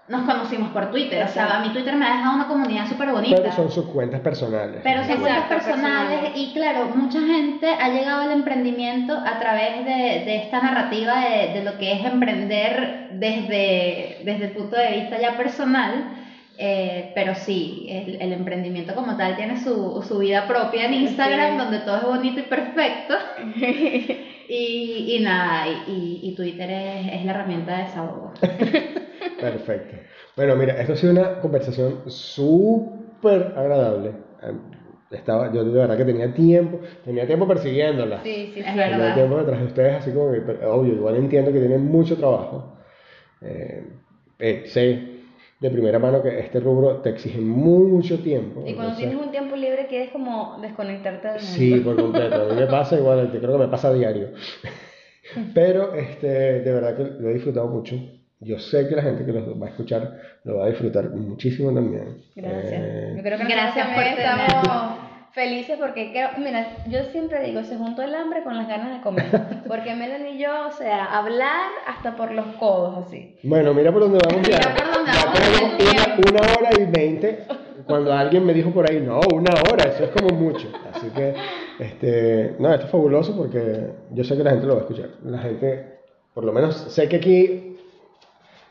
nos conocimos por Twitter. O sea, a mi Twitter me ha dejado una comunidad súper bonita. Pero son sus cuentas personales. Pero son cuentas personales, y claro, mucha gente ha llegado al emprendimiento a través de, de esta narrativa de, de, lo que es emprender desde, desde el punto de vista ya personal. Eh, pero sí, el, el, emprendimiento como tal tiene su, su vida propia en Instagram, donde todo es bonito y perfecto. y, y nada, y, y Twitter es, es la herramienta de desahogo. Perfecto. Bueno, mira, esto ha sido una conversación súper agradable. Em, estaba, yo de verdad que tenía tiempo, tenía tiempo persiguiéndola. Sí, sí, es verdad. Tenía tiempo detrás de ustedes, así como que, obvio, igual entiendo que tienen mucho trabajo. Eh, eh, sé de primera mano que este rubro te exige mucho tiempo. Y cuando tienes un tiempo libre quieres como desconectarte del mundo. Sí, por completo. A mí me pasa igual, creo que me pasa a diario. Pero este, de verdad que lo he disfrutado mucho. Yo sé que la gente que lo va a escuchar lo va a disfrutar muchísimo también. Gracias. Eh, yo creo que gracias por estamos felices porque mira, yo siempre digo, se juntó el hambre con las ganas de comer. Porque Melanie y yo, o sea, hablar hasta por los codos así. Bueno, mira por dónde vamos ya. Mira por dónde vamos. Una, una hora y veinte. Cuando alguien me dijo por ahí, no, una hora, eso es como mucho. Así que, este, no, esto es fabuloso porque yo sé que la gente lo va a escuchar. La gente, por lo menos, sé que aquí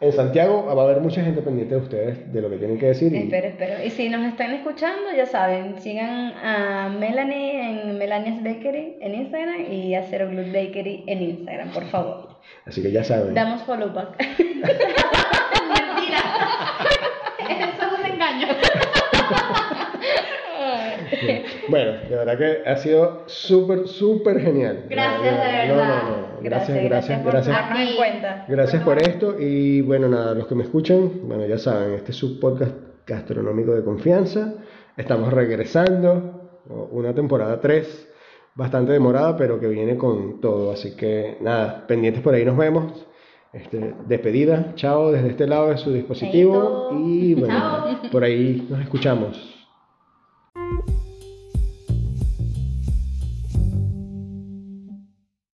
en Santiago va a haber mucha gente pendiente de ustedes, de lo que tienen que decir. Y... Espero, espero. Y si nos están escuchando, ya saben, sigan a Melanie en Melania's Bakery en Instagram y a Zero Glue Bakery en Instagram, por favor. Así que ya saben. Damos follow back. Mentira. Eso es un engaño. bueno, de verdad que ha sido súper, súper genial. Gracias, de verdad. No, no, no. Gracias, gracias, gracias. Gracias, gracias por esto. Y bueno, nada, los que me escuchan, bueno, ya saben, este es su podcast gastronómico de confianza. Estamos regresando, una temporada 3, bastante demorada, pero que viene con todo. Así que nada, pendientes por ahí nos vemos. Este, despedida, chao desde este lado de su dispositivo y bueno, por ahí nos escuchamos.